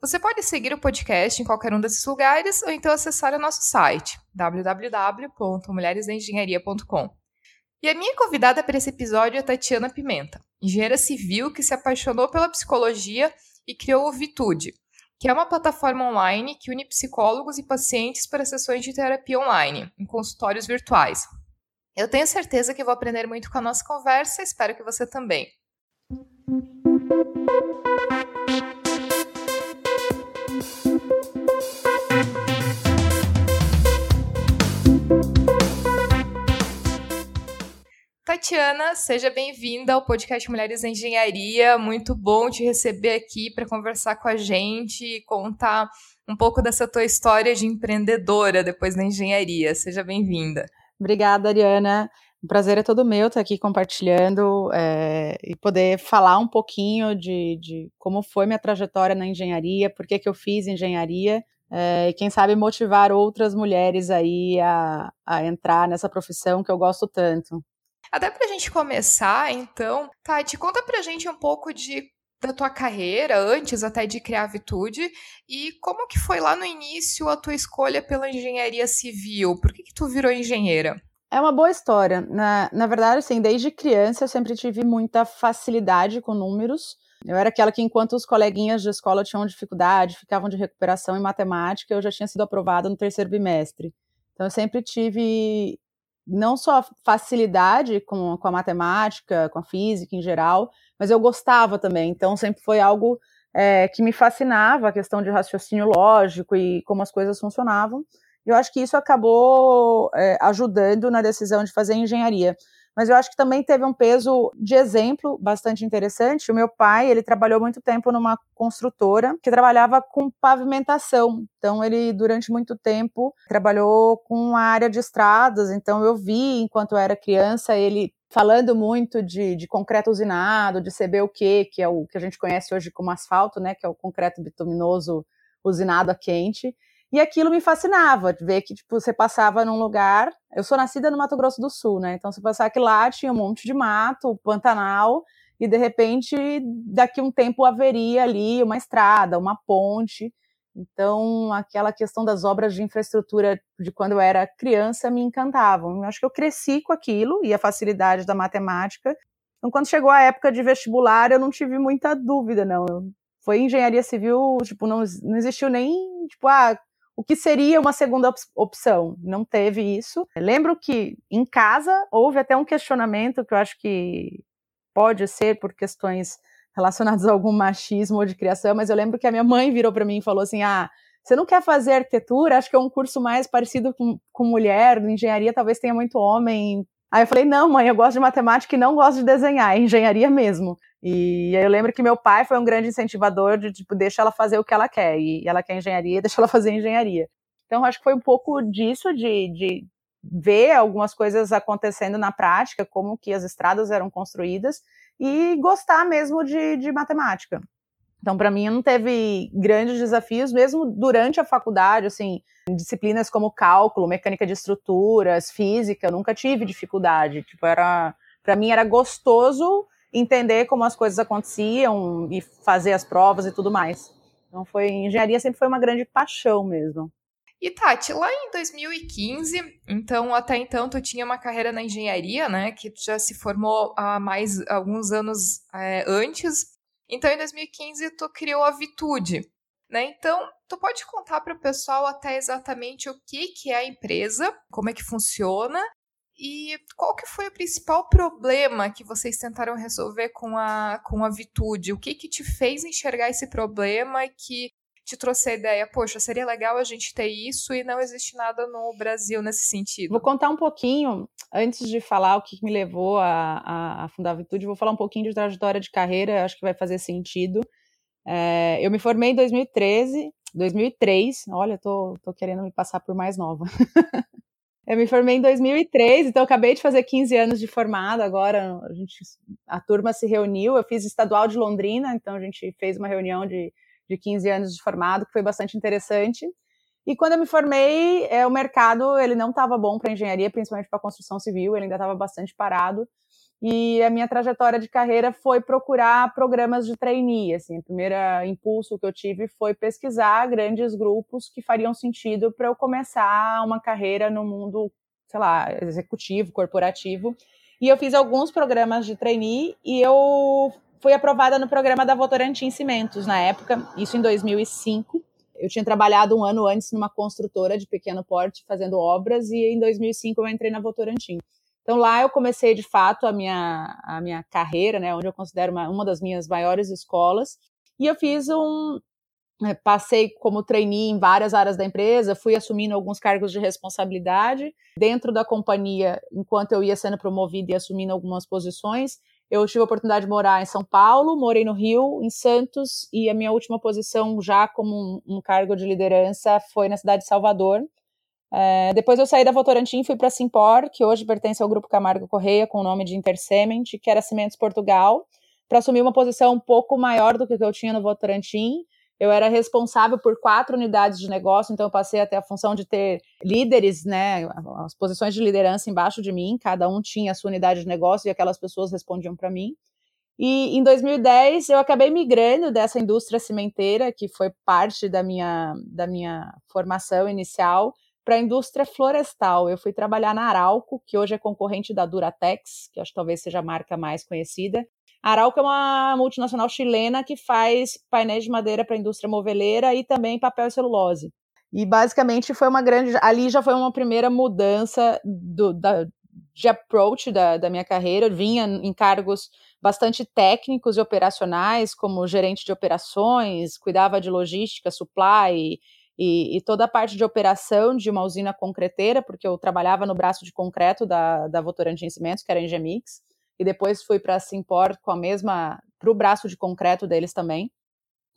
Você pode seguir o podcast em qualquer um desses lugares ou então acessar o nosso site www.mulheresdaengenharia.com. E a minha convidada para esse episódio é Tatiana Pimenta, engenheira civil que se apaixonou pela psicologia e criou o Vitude, que é uma plataforma online que une psicólogos e pacientes para sessões de terapia online, em consultórios virtuais. Eu tenho certeza que vou aprender muito com a nossa conversa, espero que você também. Tatiana, seja bem-vinda ao podcast Mulheres em Engenharia. Muito bom te receber aqui para conversar com a gente e contar um pouco dessa tua história de empreendedora depois da engenharia. Seja bem-vinda. Obrigada, Ariana. O prazer é todo meu estar aqui compartilhando é, e poder falar um pouquinho de, de, como foi minha trajetória na engenharia, por que, que eu fiz engenharia é, e quem sabe motivar outras mulheres aí a, a entrar nessa profissão que eu gosto tanto. Até para a gente começar, então, Tati, conta para a gente um pouco de da tua carreira, antes até de criar a Vitude, e como que foi lá no início a tua escolha pela engenharia civil? Por que, que tu virou engenheira? É uma boa história. Na, na verdade, assim, desde criança eu sempre tive muita facilidade com números. Eu era aquela que, enquanto os coleguinhas de escola tinham dificuldade, ficavam de recuperação em matemática, eu já tinha sido aprovada no terceiro bimestre. Então, eu sempre tive não só facilidade com, com a matemática, com a física em geral, mas eu gostava também. Então sempre foi algo é, que me fascinava, a questão de raciocínio lógico e como as coisas funcionavam. Eu acho que isso acabou é, ajudando na decisão de fazer engenharia mas eu acho que também teve um peso de exemplo bastante interessante. O meu pai, ele trabalhou muito tempo numa construtora que trabalhava com pavimentação. Então, ele, durante muito tempo, trabalhou com a área de estradas. Então, eu vi, enquanto era criança, ele falando muito de, de concreto usinado, de CBUQ, que é o que a gente conhece hoje como asfalto, né, que é o concreto bituminoso usinado a quente. E aquilo me fascinava, ver que, tipo, você passava num lugar. Eu sou nascida no Mato Grosso do Sul, né? Então, você passava que lá tinha um monte de mato, Pantanal, e de repente, daqui um tempo haveria ali uma estrada, uma ponte. Então, aquela questão das obras de infraestrutura de quando eu era criança me encantavam. Eu acho que eu cresci com aquilo e a facilidade da matemática. Então, quando chegou a época de vestibular, eu não tive muita dúvida, não. Foi engenharia civil, tipo, não, não existiu nem, tipo, ah, o que seria uma segunda opção. Não teve isso. Lembro que em casa houve até um questionamento que eu acho que pode ser por questões relacionadas a algum machismo ou de criação, mas eu lembro que a minha mãe virou para mim e falou assim: ah, você não quer fazer arquitetura? Acho que é um curso mais parecido com, com mulher, engenharia talvez tenha muito homem. Aí eu falei: não, mãe, eu gosto de matemática e não gosto de desenhar, é engenharia mesmo. E eu lembro que meu pai foi um grande incentivador de, tipo, deixa ela fazer o que ela quer. E ela quer engenharia, deixa ela fazer engenharia. Então, acho que foi um pouco disso, de, de ver algumas coisas acontecendo na prática, como que as estradas eram construídas, e gostar mesmo de, de matemática. Então, para mim, não teve grandes desafios, mesmo durante a faculdade, assim, disciplinas como cálculo, mecânica de estruturas, física, eu nunca tive dificuldade. Tipo, era, para mim era gostoso entender como as coisas aconteciam e fazer as provas e tudo mais. Então foi engenharia sempre foi uma grande paixão mesmo. E Tati, lá em 2015, então até então tu tinha uma carreira na engenharia, né, que tu já se formou há mais alguns anos é, antes. Então em 2015 tu criou a Vitude, né? Então tu pode contar para o pessoal até exatamente o que que é a empresa, como é que funciona e qual que foi o principal problema que vocês tentaram resolver com a, com a Vitude? O que que te fez enxergar esse problema e que te trouxe a ideia, poxa, seria legal a gente ter isso e não existe nada no Brasil nesse sentido? Vou contar um pouquinho, antes de falar o que me levou a, a, a fundar a Vitude, vou falar um pouquinho de trajetória de carreira, acho que vai fazer sentido. É, eu me formei em 2013, 2003, olha, tô, tô querendo me passar por mais nova. Eu me formei em 2003, então acabei de fazer 15 anos de formada. Agora a, gente, a turma se reuniu. Eu fiz estadual de Londrina, então a gente fez uma reunião de, de 15 anos de formado, que foi bastante interessante. E quando eu me formei, é, o mercado ele não estava bom para engenharia, principalmente para construção civil, ele ainda estava bastante parado. E a minha trajetória de carreira foi procurar programas de trainee. Assim, o primeiro impulso que eu tive foi pesquisar grandes grupos que fariam sentido para eu começar uma carreira no mundo, sei lá, executivo, corporativo. E eu fiz alguns programas de trainee e eu fui aprovada no programa da Votorantim Cimentos na época, isso em 2005. Eu tinha trabalhado um ano antes numa construtora de pequeno porte fazendo obras e em 2005 eu entrei na Votorantim. Então lá eu comecei de fato a minha, a minha carreira, né, onde eu considero uma, uma das minhas maiores escolas. E eu fiz um. Eh, passei como trainee em várias áreas da empresa, fui assumindo alguns cargos de responsabilidade dentro da companhia, enquanto eu ia sendo promovida e assumindo algumas posições. Eu tive a oportunidade de morar em São Paulo, morei no Rio, em Santos, e a minha última posição já como um, um cargo de liderança foi na cidade de Salvador, é, depois eu saí da Votorantim, fui para Simpor, que hoje pertence ao Grupo Camargo Correia, com o nome de Intercement, que era Cimentos Portugal, para assumir uma posição um pouco maior do que eu tinha no Votorantim. Eu era responsável por quatro unidades de negócio, então eu passei até a função de ter líderes, né, as posições de liderança embaixo de mim, cada um tinha a sua unidade de negócio e aquelas pessoas respondiam para mim. E em 2010 eu acabei migrando dessa indústria cimenteira, que foi parte da minha, da minha formação inicial, para a indústria florestal. Eu fui trabalhar na Arauco, que hoje é concorrente da Duratex, que acho que talvez seja a marca mais conhecida. A Arauco é uma multinacional chilena que faz painéis de madeira para a indústria moveleira e também papel e celulose. E basicamente foi uma grande. Ali já foi uma primeira mudança do, da, de approach da, da minha carreira. Eu vinha em cargos bastante técnicos e operacionais, como gerente de operações, cuidava de logística, supply, e, e, toda a parte de operação de uma usina concreteira, porque eu trabalhava no braço de concreto da, da Votorantim Cimentos, que era em Gemix, e depois fui para a Simport com a mesma, para o braço de concreto deles também.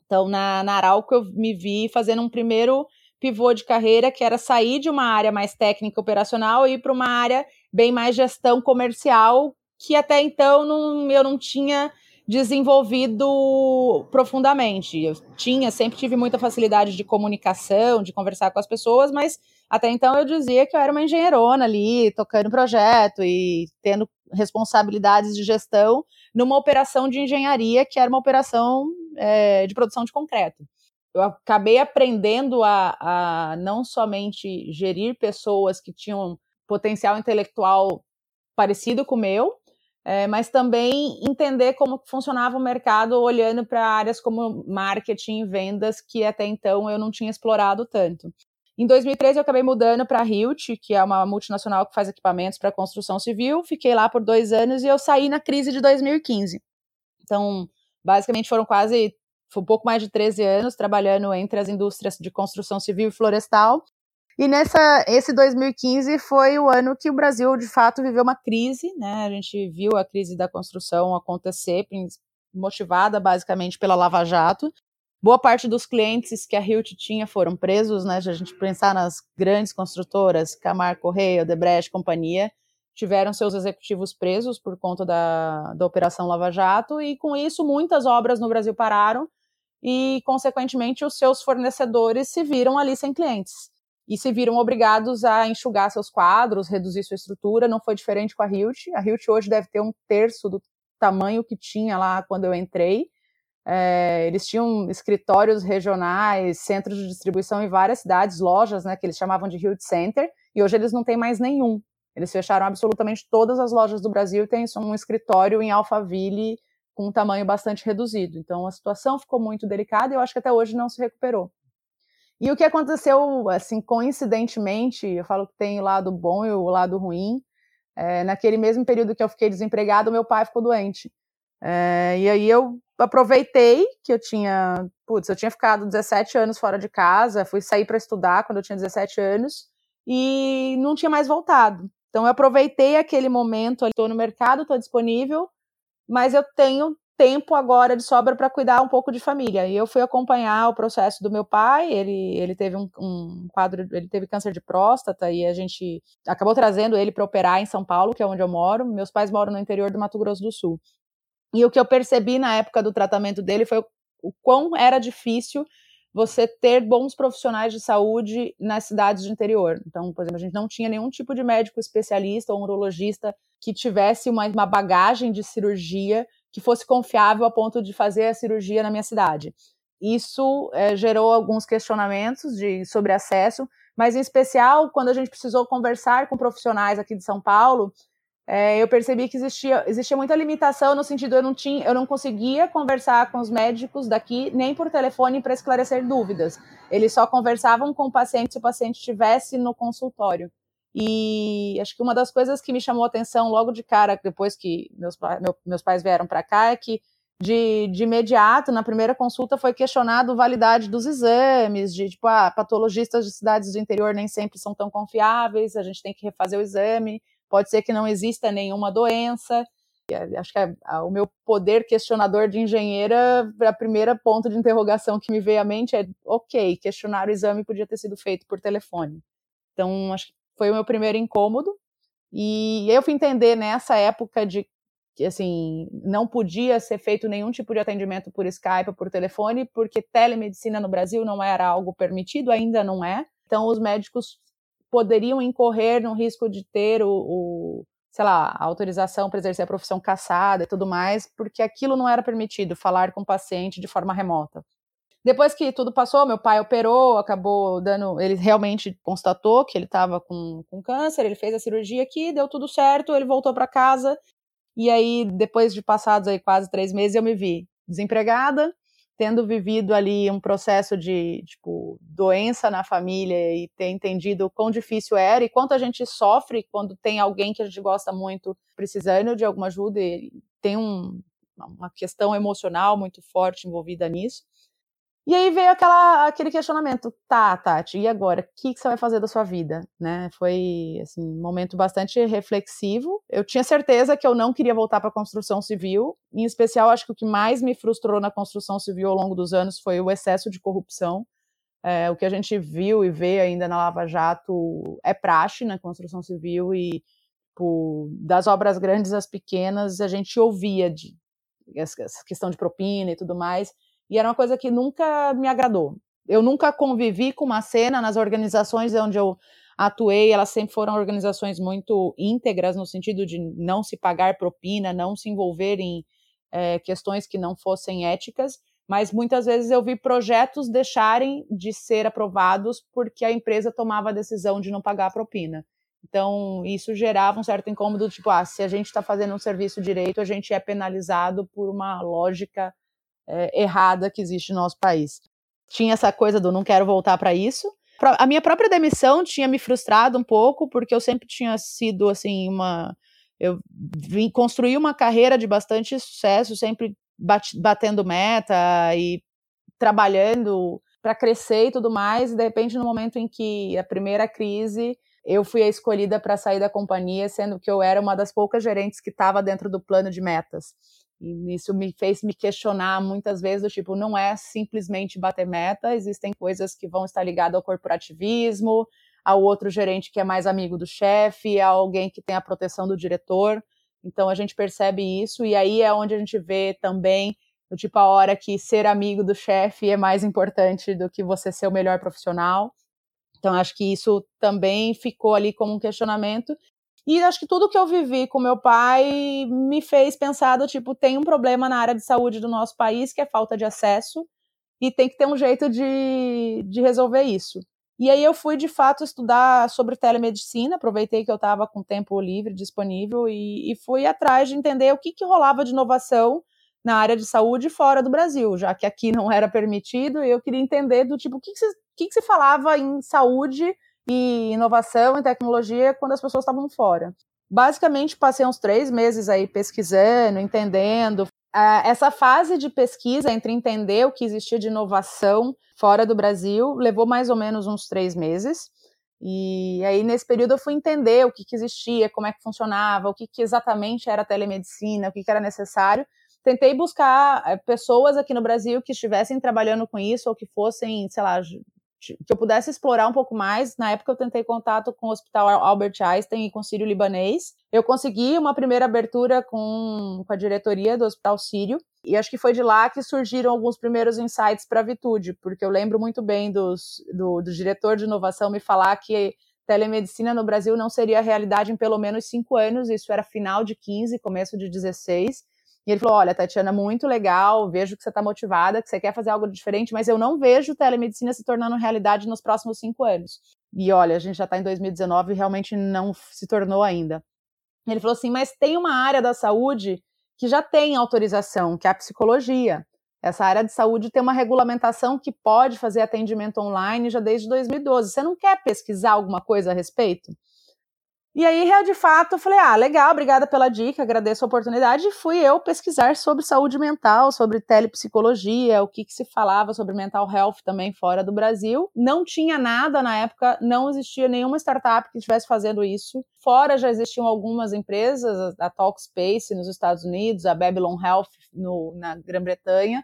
Então, na, na Arauco, eu me vi fazendo um primeiro pivô de carreira, que era sair de uma área mais técnica operacional e ir para uma área bem mais gestão comercial, que até então não, eu não tinha desenvolvido profundamente. Eu tinha, sempre tive muita facilidade de comunicação, de conversar com as pessoas, mas até então eu dizia que eu era uma engenheirona ali, tocando projeto e tendo responsabilidades de gestão numa operação de engenharia que era uma operação é, de produção de concreto. Eu acabei aprendendo a, a não somente gerir pessoas que tinham potencial intelectual parecido com o meu, é, mas também entender como funcionava o mercado olhando para áreas como marketing vendas, que até então eu não tinha explorado tanto. Em 2013 eu acabei mudando para a Hilt, que é uma multinacional que faz equipamentos para construção civil. Fiquei lá por dois anos e eu saí na crise de 2015. Então, basicamente foram quase um pouco mais de 13 anos trabalhando entre as indústrias de construção civil e florestal e nessa, esse 2015 foi o ano que o Brasil, de fato, viveu uma crise, né? A gente viu a crise da construção acontecer, motivada basicamente pela Lava Jato. Boa parte dos clientes que a Hilt tinha foram presos, né? Se a gente pensar nas grandes construtoras, Camar Correia, Odebrecht, companhia, tiveram seus executivos presos por conta da, da Operação Lava Jato, e com isso muitas obras no Brasil pararam e, consequentemente, os seus fornecedores se viram ali sem clientes e se viram obrigados a enxugar seus quadros, reduzir sua estrutura. Não foi diferente com a Hilt. A Hilt hoje deve ter um terço do tamanho que tinha lá quando eu entrei. É, eles tinham escritórios regionais, centros de distribuição em várias cidades, lojas, né, que eles chamavam de Hilt Center, e hoje eles não têm mais nenhum. Eles fecharam absolutamente todas as lojas do Brasil e têm um escritório em Alphaville com um tamanho bastante reduzido. Então a situação ficou muito delicada e eu acho que até hoje não se recuperou. E o que aconteceu, assim, coincidentemente, eu falo que tem o lado bom e o lado ruim. É, naquele mesmo período que eu fiquei desempregado, meu pai ficou doente. É, e aí eu aproveitei que eu tinha, putz, eu tinha ficado 17 anos fora de casa, fui sair para estudar quando eu tinha 17 anos e não tinha mais voltado. Então eu aproveitei aquele momento, estou no mercado, estou disponível, mas eu tenho tempo agora de sobra para cuidar um pouco de família. E eu fui acompanhar o processo do meu pai. Ele, ele teve um, um quadro, ele teve câncer de próstata e a gente acabou trazendo ele para operar em São Paulo, que é onde eu moro. Meus pais moram no interior do Mato Grosso do Sul. E o que eu percebi na época do tratamento dele foi o, quão era difícil você ter bons profissionais de saúde nas cidades de interior. Então, por exemplo, a gente não tinha nenhum tipo de médico especialista ou urologista que tivesse uma, uma bagagem de cirurgia que fosse confiável a ponto de fazer a cirurgia na minha cidade. Isso é, gerou alguns questionamentos de, sobre acesso, mas em especial quando a gente precisou conversar com profissionais aqui de São Paulo, é, eu percebi que existia, existia muita limitação no sentido eu não tinha, eu não conseguia conversar com os médicos daqui nem por telefone para esclarecer dúvidas. Eles só conversavam com o paciente se o paciente estivesse no consultório. E acho que uma das coisas que me chamou a atenção logo de cara, depois que meus, meu, meus pais vieram para cá, é que de, de imediato, na primeira consulta, foi questionado a validade dos exames, de tipo, ah, patologistas de cidades do interior nem sempre são tão confiáveis, a gente tem que refazer o exame, pode ser que não exista nenhuma doença. Acho que a, a, o meu poder questionador de engenheira, a primeira ponto de interrogação que me veio à mente é: ok, questionar o exame podia ter sido feito por telefone. Então, acho que foi o meu primeiro incômodo. E eu fui entender nessa época de que assim não podia ser feito nenhum tipo de atendimento por Skype ou por telefone, porque telemedicina no Brasil não era algo permitido, ainda não é. Então os médicos poderiam incorrer no risco de ter o, o sei lá, a autorização para exercer a profissão caçada e tudo mais, porque aquilo não era permitido, falar com o paciente de forma remota. Depois que tudo passou, meu pai operou, acabou dando. Ele realmente constatou que ele estava com, com câncer, ele fez a cirurgia aqui, deu tudo certo, ele voltou para casa. E aí, depois de passados aí quase três meses, eu me vi desempregada, tendo vivido ali um processo de tipo doença na família e ter entendido o quão difícil era e quanto a gente sofre quando tem alguém que a gente gosta muito precisando de alguma ajuda e tem um, uma questão emocional muito forte envolvida nisso. E aí veio aquela, aquele questionamento, tá, Tati, e agora? O que, que você vai fazer da sua vida? Né? Foi assim, um momento bastante reflexivo. Eu tinha certeza que eu não queria voltar para a construção civil. Em especial, acho que o que mais me frustrou na construção civil ao longo dos anos foi o excesso de corrupção. É, o que a gente viu e vê ainda na Lava Jato é praxe na construção civil e tipo, das obras grandes às pequenas a gente ouvia de essa questão de propina e tudo mais e era uma coisa que nunca me agradou. Eu nunca convivi com uma cena nas organizações onde eu atuei, elas sempre foram organizações muito íntegras no sentido de não se pagar propina, não se envolver em é, questões que não fossem éticas, mas muitas vezes eu vi projetos deixarem de ser aprovados porque a empresa tomava a decisão de não pagar a propina. Então, isso gerava um certo incômodo, tipo, ah, se a gente está fazendo um serviço direito, a gente é penalizado por uma lógica é, errada que existe no nosso país. Tinha essa coisa do não quero voltar para isso. A minha própria demissão tinha me frustrado um pouco, porque eu sempre tinha sido assim uma. Eu vim construir uma carreira de bastante sucesso, sempre batendo meta e trabalhando para crescer e tudo mais. E de repente, no momento em que a primeira crise, eu fui a escolhida para sair da companhia, sendo que eu era uma das poucas gerentes que estava dentro do plano de metas. E isso me fez me questionar muitas vezes, do tipo, não é simplesmente bater meta, existem coisas que vão estar ligadas ao corporativismo, ao outro gerente que é mais amigo do chefe, a alguém que tem a proteção do diretor. Então a gente percebe isso, e aí é onde a gente vê também, do tipo, a hora que ser amigo do chefe é mais importante do que você ser o melhor profissional. Então, acho que isso também ficou ali como um questionamento. E acho que tudo que eu vivi com meu pai me fez pensar do tipo, tem um problema na área de saúde do nosso país, que é falta de acesso, e tem que ter um jeito de, de resolver isso. E aí eu fui, de fato, estudar sobre telemedicina, aproveitei que eu estava com tempo livre disponível e, e, fui atrás de entender o que, que rolava de inovação na área de saúde fora do Brasil, já que aqui não era permitido, e eu queria entender do tipo, o que, que, se, que, que se falava em saúde e inovação e tecnologia quando as pessoas estavam fora. Basicamente, passei uns três meses aí pesquisando, entendendo. Essa fase de pesquisa entre entender o que existia de inovação fora do Brasil levou mais ou menos uns três meses. E aí, nesse período, eu fui entender o que, que existia, como é que funcionava, o que, exatamente era telemedicina, o que, que era necessário. tentei buscar é, pessoas aqui no Brasil que estivessem trabalhando com isso ou que fossem, sei lá, que eu pudesse explorar um pouco mais. Na época eu tentei contato com o Hospital Albert Einstein e com o Sírio Libanês. Eu consegui uma primeira abertura com, com a diretoria do Hospital Sírio e acho que foi de lá que surgiram alguns primeiros insights para a Vitude, porque eu lembro muito bem dos, do, do diretor de inovação me falar que telemedicina no Brasil não seria realidade em pelo menos cinco anos, isso era final de 15, começo de 16, e ele falou: Olha, Tatiana, muito legal, vejo que você está motivada, que você quer fazer algo diferente, mas eu não vejo telemedicina se tornando realidade nos próximos cinco anos. E olha, a gente já está em 2019 e realmente não se tornou ainda. Ele falou assim: Mas tem uma área da saúde que já tem autorização, que é a psicologia. Essa área de saúde tem uma regulamentação que pode fazer atendimento online já desde 2012. Você não quer pesquisar alguma coisa a respeito? E aí, de fato, eu falei: ah, legal, obrigada pela dica, agradeço a oportunidade. E fui eu pesquisar sobre saúde mental, sobre telepsicologia, o que, que se falava sobre mental health também fora do Brasil. Não tinha nada na época, não existia nenhuma startup que estivesse fazendo isso. Fora já existiam algumas empresas, a Talkspace nos Estados Unidos, a Babylon Health no, na Grã-Bretanha.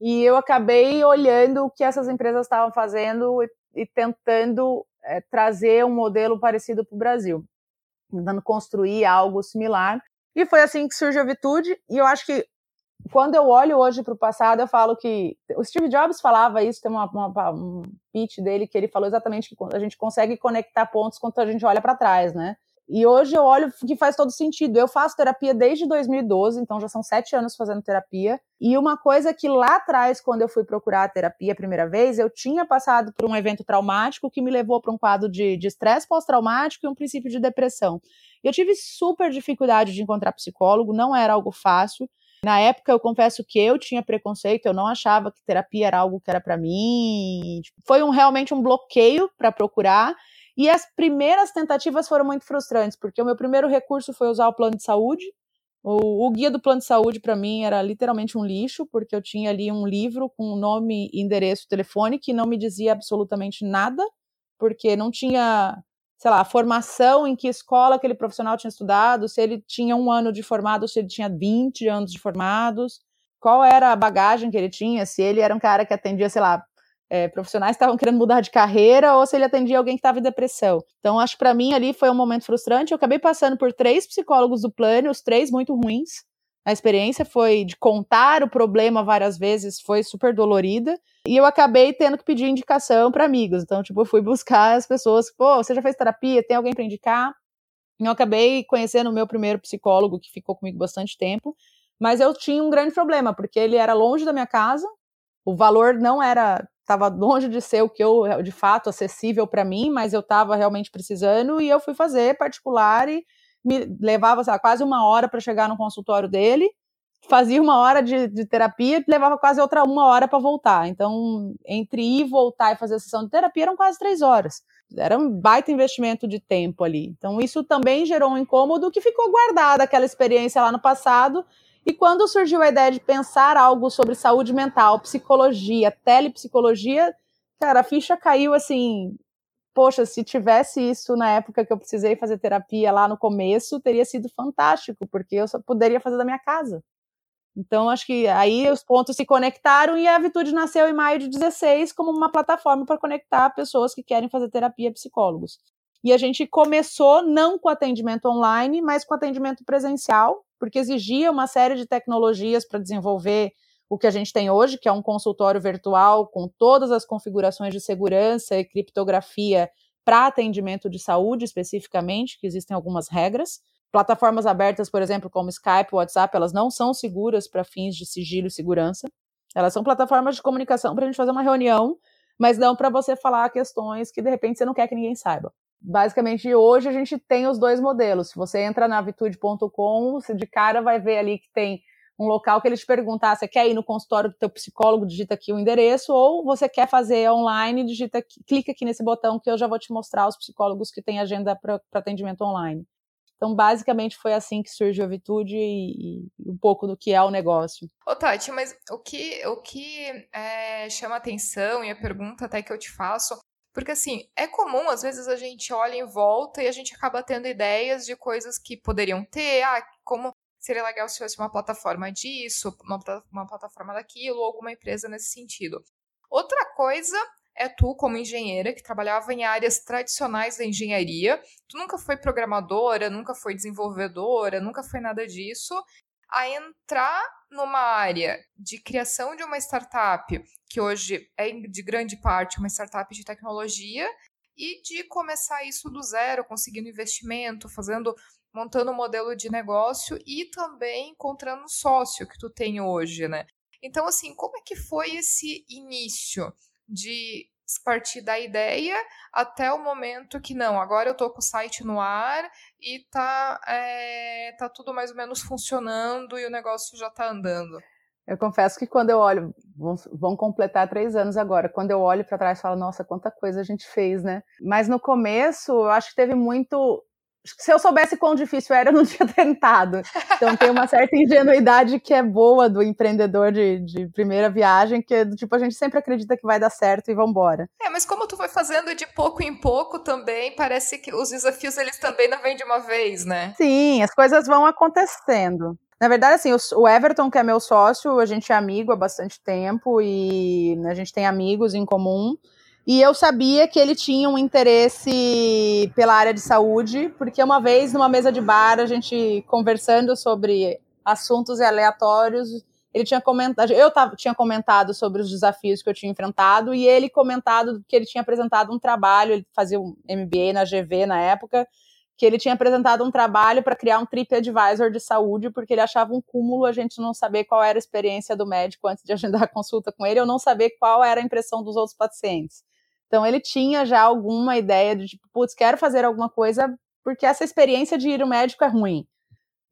E eu acabei olhando o que essas empresas estavam fazendo e, e tentando é, trazer um modelo parecido para o Brasil tentando construir algo similar. E foi assim que surgiu a Vitude, e eu acho que quando eu olho hoje para o passado, eu falo que o Steve Jobs falava isso, tem uma, uma, um pitch dele que ele falou exatamente que a gente consegue conectar pontos quando a gente olha para trás, né? E hoje eu olho que faz todo sentido. Eu faço terapia desde 2012, então já são sete anos fazendo terapia. E uma coisa que lá atrás, quando eu fui procurar a terapia a primeira vez, eu tinha passado por um evento traumático que me levou para um quadro de estresse pós-traumático e um princípio de depressão. Eu tive super dificuldade de encontrar psicólogo, não era algo fácil. Na época, eu confesso que eu tinha preconceito, eu não achava que terapia era algo que era para mim. Foi um, realmente um bloqueio para procurar. E as primeiras tentativas foram muito frustrantes, porque o meu primeiro recurso foi usar o plano de saúde. O, o guia do plano de saúde, para mim, era literalmente um lixo, porque eu tinha ali um livro com nome, endereço, telefone, que não me dizia absolutamente nada, porque não tinha, sei lá, formação em que escola aquele profissional tinha estudado, se ele tinha um ano de formado, se ele tinha 20 anos de formados, qual era a bagagem que ele tinha, se ele era um cara que atendia, sei lá, é, profissionais que estavam querendo mudar de carreira ou se ele atendia alguém que estava em depressão. Então, acho que para mim ali foi um momento frustrante. Eu acabei passando por três psicólogos do plano, os três muito ruins. A experiência foi de contar o problema várias vezes, foi super dolorida. E eu acabei tendo que pedir indicação para amigos. Então, tipo, eu fui buscar as pessoas, pô, você já fez terapia? Tem alguém para indicar? Eu acabei conhecendo o meu primeiro psicólogo, que ficou comigo bastante tempo. Mas eu tinha um grande problema, porque ele era longe da minha casa, o valor não era estava longe de ser o que eu de fato acessível para mim, mas eu estava realmente precisando e eu fui fazer particular e me levava quase uma hora para chegar no consultório dele, fazia uma hora de, de terapia, levava quase outra uma hora para voltar. Então, entre ir, voltar e fazer a sessão de terapia eram quase três horas. Era um baita investimento de tempo ali. Então, isso também gerou um incômodo que ficou guardada aquela experiência lá no passado e quando surgiu a ideia de pensar algo sobre saúde mental, psicologia, telepsicologia, cara, a ficha caiu assim. Poxa, se tivesse isso na época que eu precisei fazer terapia lá no começo, teria sido fantástico, porque eu só poderia fazer da minha casa. Então, acho que aí os pontos se conectaram e a Vitude nasceu em maio de 16 como uma plataforma para conectar pessoas que querem fazer terapia psicólogos. E a gente começou não com atendimento online, mas com atendimento presencial, porque exigia uma série de tecnologias para desenvolver o que a gente tem hoje, que é um consultório virtual com todas as configurações de segurança e criptografia para atendimento de saúde especificamente, que existem algumas regras. Plataformas abertas, por exemplo, como Skype, WhatsApp, elas não são seguras para fins de sigilo e segurança. Elas são plataformas de comunicação para a gente fazer uma reunião, mas não para você falar questões que de repente você não quer que ninguém saiba basicamente hoje a gente tem os dois modelos. Se você entra na vitude.com, você de cara vai ver ali que tem um local que eles te perguntam, ah, você quer ir no consultório do teu psicólogo, digita aqui o endereço, ou você quer fazer online, digita clica aqui nesse botão que eu já vou te mostrar os psicólogos que têm agenda para atendimento online. Então, basicamente, foi assim que surgiu a Vitude e, e, um pouco do que é o negócio. Ô, Tati, mas o que, o que é, chama atenção e a pergunta até que eu te faço porque, assim, é comum, às vezes, a gente olha em volta e a gente acaba tendo ideias de coisas que poderiam ter, ah, como seria legal se fosse uma plataforma disso, uma, uma plataforma daquilo, ou alguma empresa nesse sentido. Outra coisa é tu, como engenheira, que trabalhava em áreas tradicionais da engenharia, tu nunca foi programadora, nunca foi desenvolvedora, nunca foi nada disso, a entrar numa área de criação de uma startup, que hoje é de grande parte uma startup de tecnologia, e de começar isso do zero, conseguindo investimento, fazendo, montando um modelo de negócio e também encontrando um sócio que tu tem hoje, né? Então, assim, como é que foi esse início de partir da ideia até o momento que não, agora eu tô com o site no ar e tá, é, tá tudo mais ou menos funcionando e o negócio já tá andando? Eu confesso que quando eu olho, vão, vão completar três anos agora, quando eu olho para trás, falo, nossa, quanta coisa a gente fez, né? Mas no começo, eu acho que teve muito. Se eu soubesse quão difícil era, eu não tinha tentado. Então tem uma certa ingenuidade que é boa do empreendedor de, de primeira viagem, que tipo, a gente sempre acredita que vai dar certo e vambora. É, mas como tu vai fazendo de pouco em pouco também, parece que os desafios eles também não vêm de uma vez, né? Sim, as coisas vão acontecendo. Na verdade, assim, o Everton, que é meu sócio, a gente é amigo há bastante tempo e a gente tem amigos em comum. E eu sabia que ele tinha um interesse pela área de saúde, porque uma vez numa mesa de bar, a gente conversando sobre assuntos aleatórios, ele tinha comentado, eu tava, tinha comentado sobre os desafios que eu tinha enfrentado e ele comentado que ele tinha apresentado um trabalho, ele fazia um MBA na GV na época, que ele tinha apresentado um trabalho para criar um TripAdvisor de saúde, porque ele achava um cúmulo a gente não saber qual era a experiência do médico antes de agendar a consulta com ele, ou não saber qual era a impressão dos outros pacientes. Então ele tinha já alguma ideia de tipo, putz, quero fazer alguma coisa porque essa experiência de ir ao médico é ruim.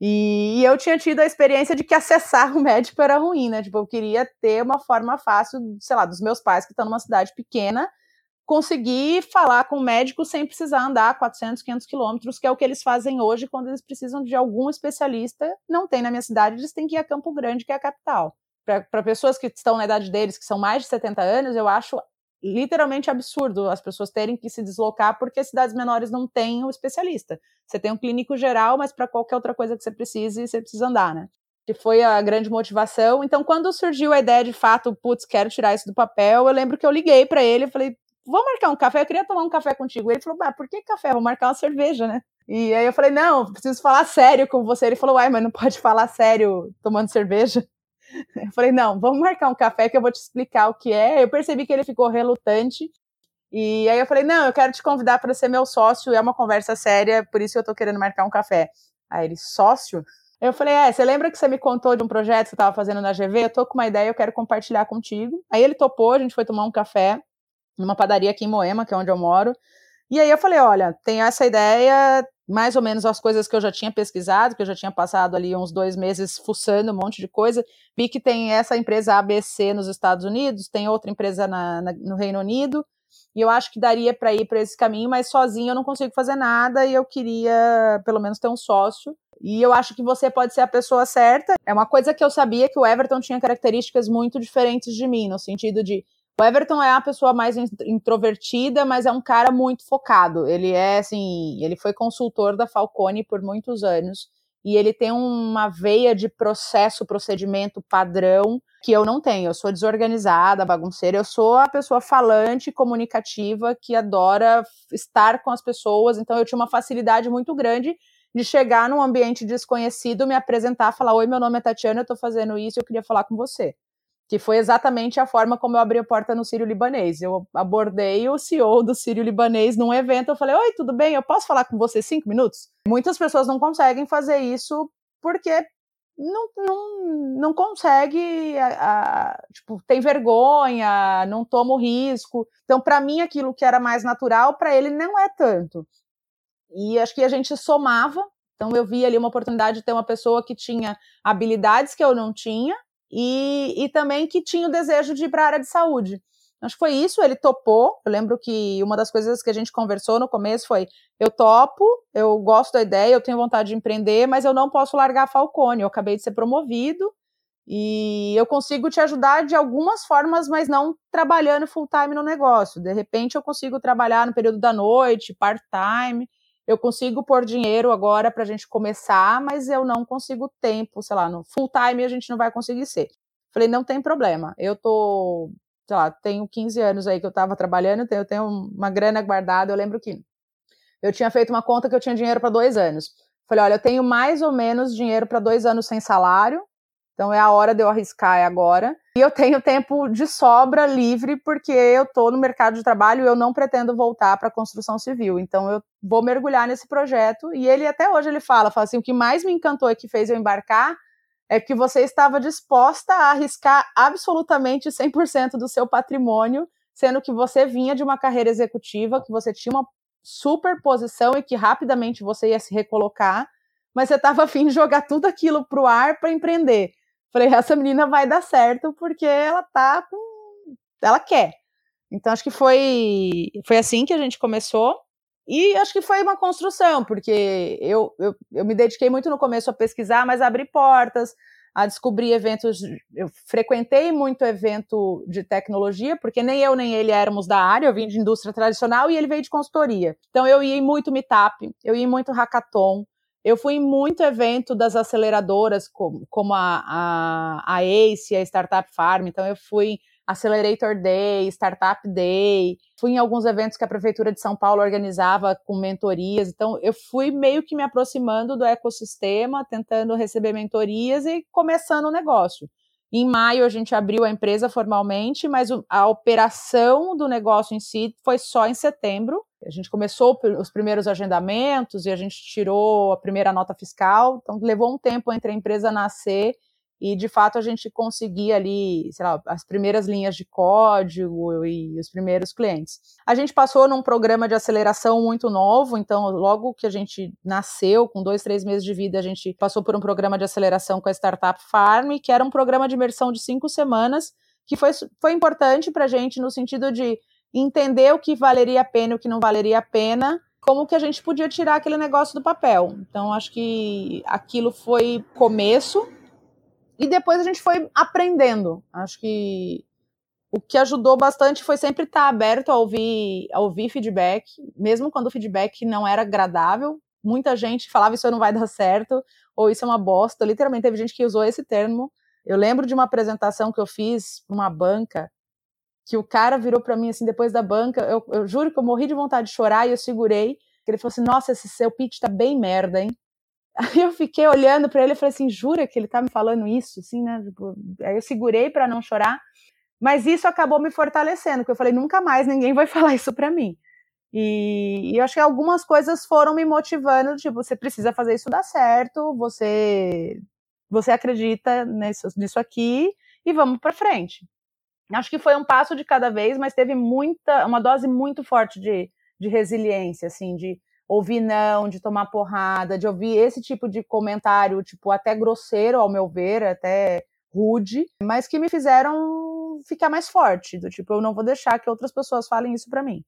E, eu tinha tido a experiência de que acessar o médico era ruim, né? Tipo, eu queria ter uma forma fácil, sei lá, dos meus pais que estão numa cidade pequena, conseguir falar com o médico sem precisar andar 400, 500 quilômetros, que é o que eles fazem hoje quando eles precisam de algum especialista. Não tem na minha cidade, eles têm que ir a Campo Grande, que é a capital. Para pessoas que estão na idade deles, que são mais de 70 anos, eu acho literalmente absurdo as pessoas terem que se deslocar porque as cidades menores não têm o especialista. Você tem um clínico geral, mas para qualquer outra coisa que você precise, você precisa andar, né? Que foi a grande motivação. Então, quando surgiu a ideia de fato, putz, quero tirar isso do papel, eu lembro que eu liguei para ele e falei, vamos marcar um café? Eu queria tomar um café contigo. Ele falou, por que café? Vou marcar uma cerveja, né? E aí eu falei, não, preciso falar sério com você. Ele falou, uai, mas não pode falar sério tomando cerveja? Eu falei, não, vamos marcar um café que eu vou te explicar o que é. Eu percebi que ele ficou relutante. E aí eu falei, não, eu quero te convidar para ser meu sócio, é uma conversa séria, por isso eu tô querendo marcar um café. Aí ele, sócio? Eu falei, é, você lembra que você me contou de um projeto que você estava fazendo na GV? Eu tô com uma ideia, eu quero compartilhar contigo. Aí ele topou, a gente foi tomar um café numa padaria aqui em Moema, que é onde eu moro. E aí eu falei, olha, tem essa ideia, mais ou menos as coisas que eu já tinha pesquisado, que eu já tinha passado ali uns dois meses fuçando um monte de coisa. Vi que tem essa empresa ABC nos Estados Unidos, tem outra empresa na, na, no Reino Unido, e eu acho que daria para ir para esse caminho, mas sozinho eu não consigo fazer nada e eu queria pelo menos ter um sócio. E eu acho que você pode ser a pessoa certa. É uma coisa que eu sabia que o Everton tinha características muito diferentes de mim, no sentido de o Everton é a pessoa mais introvertida, mas é um cara muito focado. Ele é assim, ele foi consultor da Falcone por muitos anos e ele tem uma veia de processo, procedimento padrão que eu não tenho. Eu sou desorganizada, bagunceira, eu sou a pessoa falante, comunicativa que adora estar com as pessoas, então eu tinha uma facilidade muito grande de chegar num ambiente desconhecido, me apresentar, falar: "Oi, meu nome é Tatiana, eu tô fazendo isso, eu queria falar com você" que foi exatamente a forma como eu abri a porta no Sírio Libanês. Eu abordei o CEO do Sírio Libanês num evento, eu falei, oi, tudo bem? Eu posso falar com você cinco minutos? Muitas pessoas não conseguem fazer isso porque não, não, não consegue, a, a, tipo, tem vergonha, não toma o risco. Então, para mim, aquilo que era mais natural, para ele não é tanto. E acho que a gente somava. Então, eu vi ali uma oportunidade de ter uma pessoa que tinha habilidades que eu não tinha, e, e também que tinha o desejo de ir para a área de saúde. Acho que foi isso, ele topou. Eu lembro que uma das coisas que a gente conversou no começo foi: eu topo, eu gosto da ideia, eu tenho vontade de empreender, mas eu não posso largar a Falcone. Eu acabei de ser promovido e eu consigo te ajudar de algumas formas, mas não trabalhando full time no negócio. De repente, eu consigo trabalhar no período da noite, part-time. Eu consigo pôr dinheiro agora para a gente começar, mas eu não consigo tempo, sei lá, no full time a gente não vai conseguir ser. Falei, não tem problema, eu tô, sei lá, tenho 15 anos aí que eu estava trabalhando, eu tenho uma grana guardada, eu lembro que eu tinha feito uma conta que eu tinha dinheiro para dois anos. Falei, olha, eu tenho mais ou menos dinheiro para dois anos sem salário, então é a hora de eu arriscar, é agora. E eu tenho tempo de sobra livre porque eu estou no mercado de trabalho e eu não pretendo voltar para a construção civil. Então eu vou mergulhar nesse projeto. E ele até hoje ele fala, fala assim, o que mais me encantou e que fez eu embarcar é que você estava disposta a arriscar absolutamente 100% do seu patrimônio, sendo que você vinha de uma carreira executiva, que você tinha uma super posição e que rapidamente você ia se recolocar, mas você estava afim de jogar tudo aquilo para o ar para empreender. Falei, essa menina vai dar certo porque ela tá com. Ela quer. Então, acho que foi, foi assim que a gente começou. E acho que foi uma construção, porque eu, eu, eu me dediquei muito no começo a pesquisar, mas abrir portas, a descobrir eventos. Eu frequentei muito evento de tecnologia, porque nem eu nem ele éramos da área, eu vim de indústria tradicional e ele veio de consultoria. Então eu ia em muito meetup, eu ia em muito hackathon, eu fui em muito evento das aceleradoras, como, como a, a, a ACE, a Startup Farm, então eu fui Accelerator Day, Startup Day, fui em alguns eventos que a Prefeitura de São Paulo organizava com mentorias, então eu fui meio que me aproximando do ecossistema, tentando receber mentorias e começando o negócio. Em maio a gente abriu a empresa formalmente, mas a operação do negócio em si foi só em setembro. A gente começou os primeiros agendamentos e a gente tirou a primeira nota fiscal, então levou um tempo entre a empresa nascer e de fato a gente conseguia ali, sei lá, as primeiras linhas de código e os primeiros clientes. A gente passou num programa de aceleração muito novo, então logo que a gente nasceu, com dois, três meses de vida, a gente passou por um programa de aceleração com a Startup Farm, que era um programa de imersão de cinco semanas, que foi, foi importante para a gente no sentido de entender o que valeria a pena e o que não valeria a pena, como que a gente podia tirar aquele negócio do papel. Então, acho que aquilo foi começo e depois a gente foi aprendendo. Acho que o que ajudou bastante foi sempre estar aberto a ouvir, a ouvir feedback, mesmo quando o feedback não era agradável. Muita gente falava isso não vai dar certo, ou isso é uma bosta. Literalmente teve gente que usou esse termo. Eu lembro de uma apresentação que eu fiz uma banca que o cara virou para mim assim depois da banca, eu, eu, juro que eu morri de vontade de chorar e eu segurei, que ele falou assim: "Nossa, esse seu pitch tá bem merda, hein?". Aí eu fiquei olhando para ele e falei assim: "Jura que ele tá me falando isso?", assim, né? Tipo, aí eu segurei para não chorar, mas isso acabou me fortalecendo, porque eu falei: "Nunca mais ninguém vai falar isso para mim". E, e, eu acho que algumas coisas foram me motivando, tipo, você precisa fazer isso dar certo, você você acredita nisso, nisso aqui e vamos para frente. Acho que foi um passo de cada vez, mas teve muita, uma dose muito forte de, de resiliência, assim, de ouvir não, de tomar porrada, de ouvir esse tipo de comentário, tipo, até grosseiro, ao meu ver, até rude, mas que me fizeram ficar mais forte, do tipo, eu não vou deixar que outras pessoas falem isso para mim.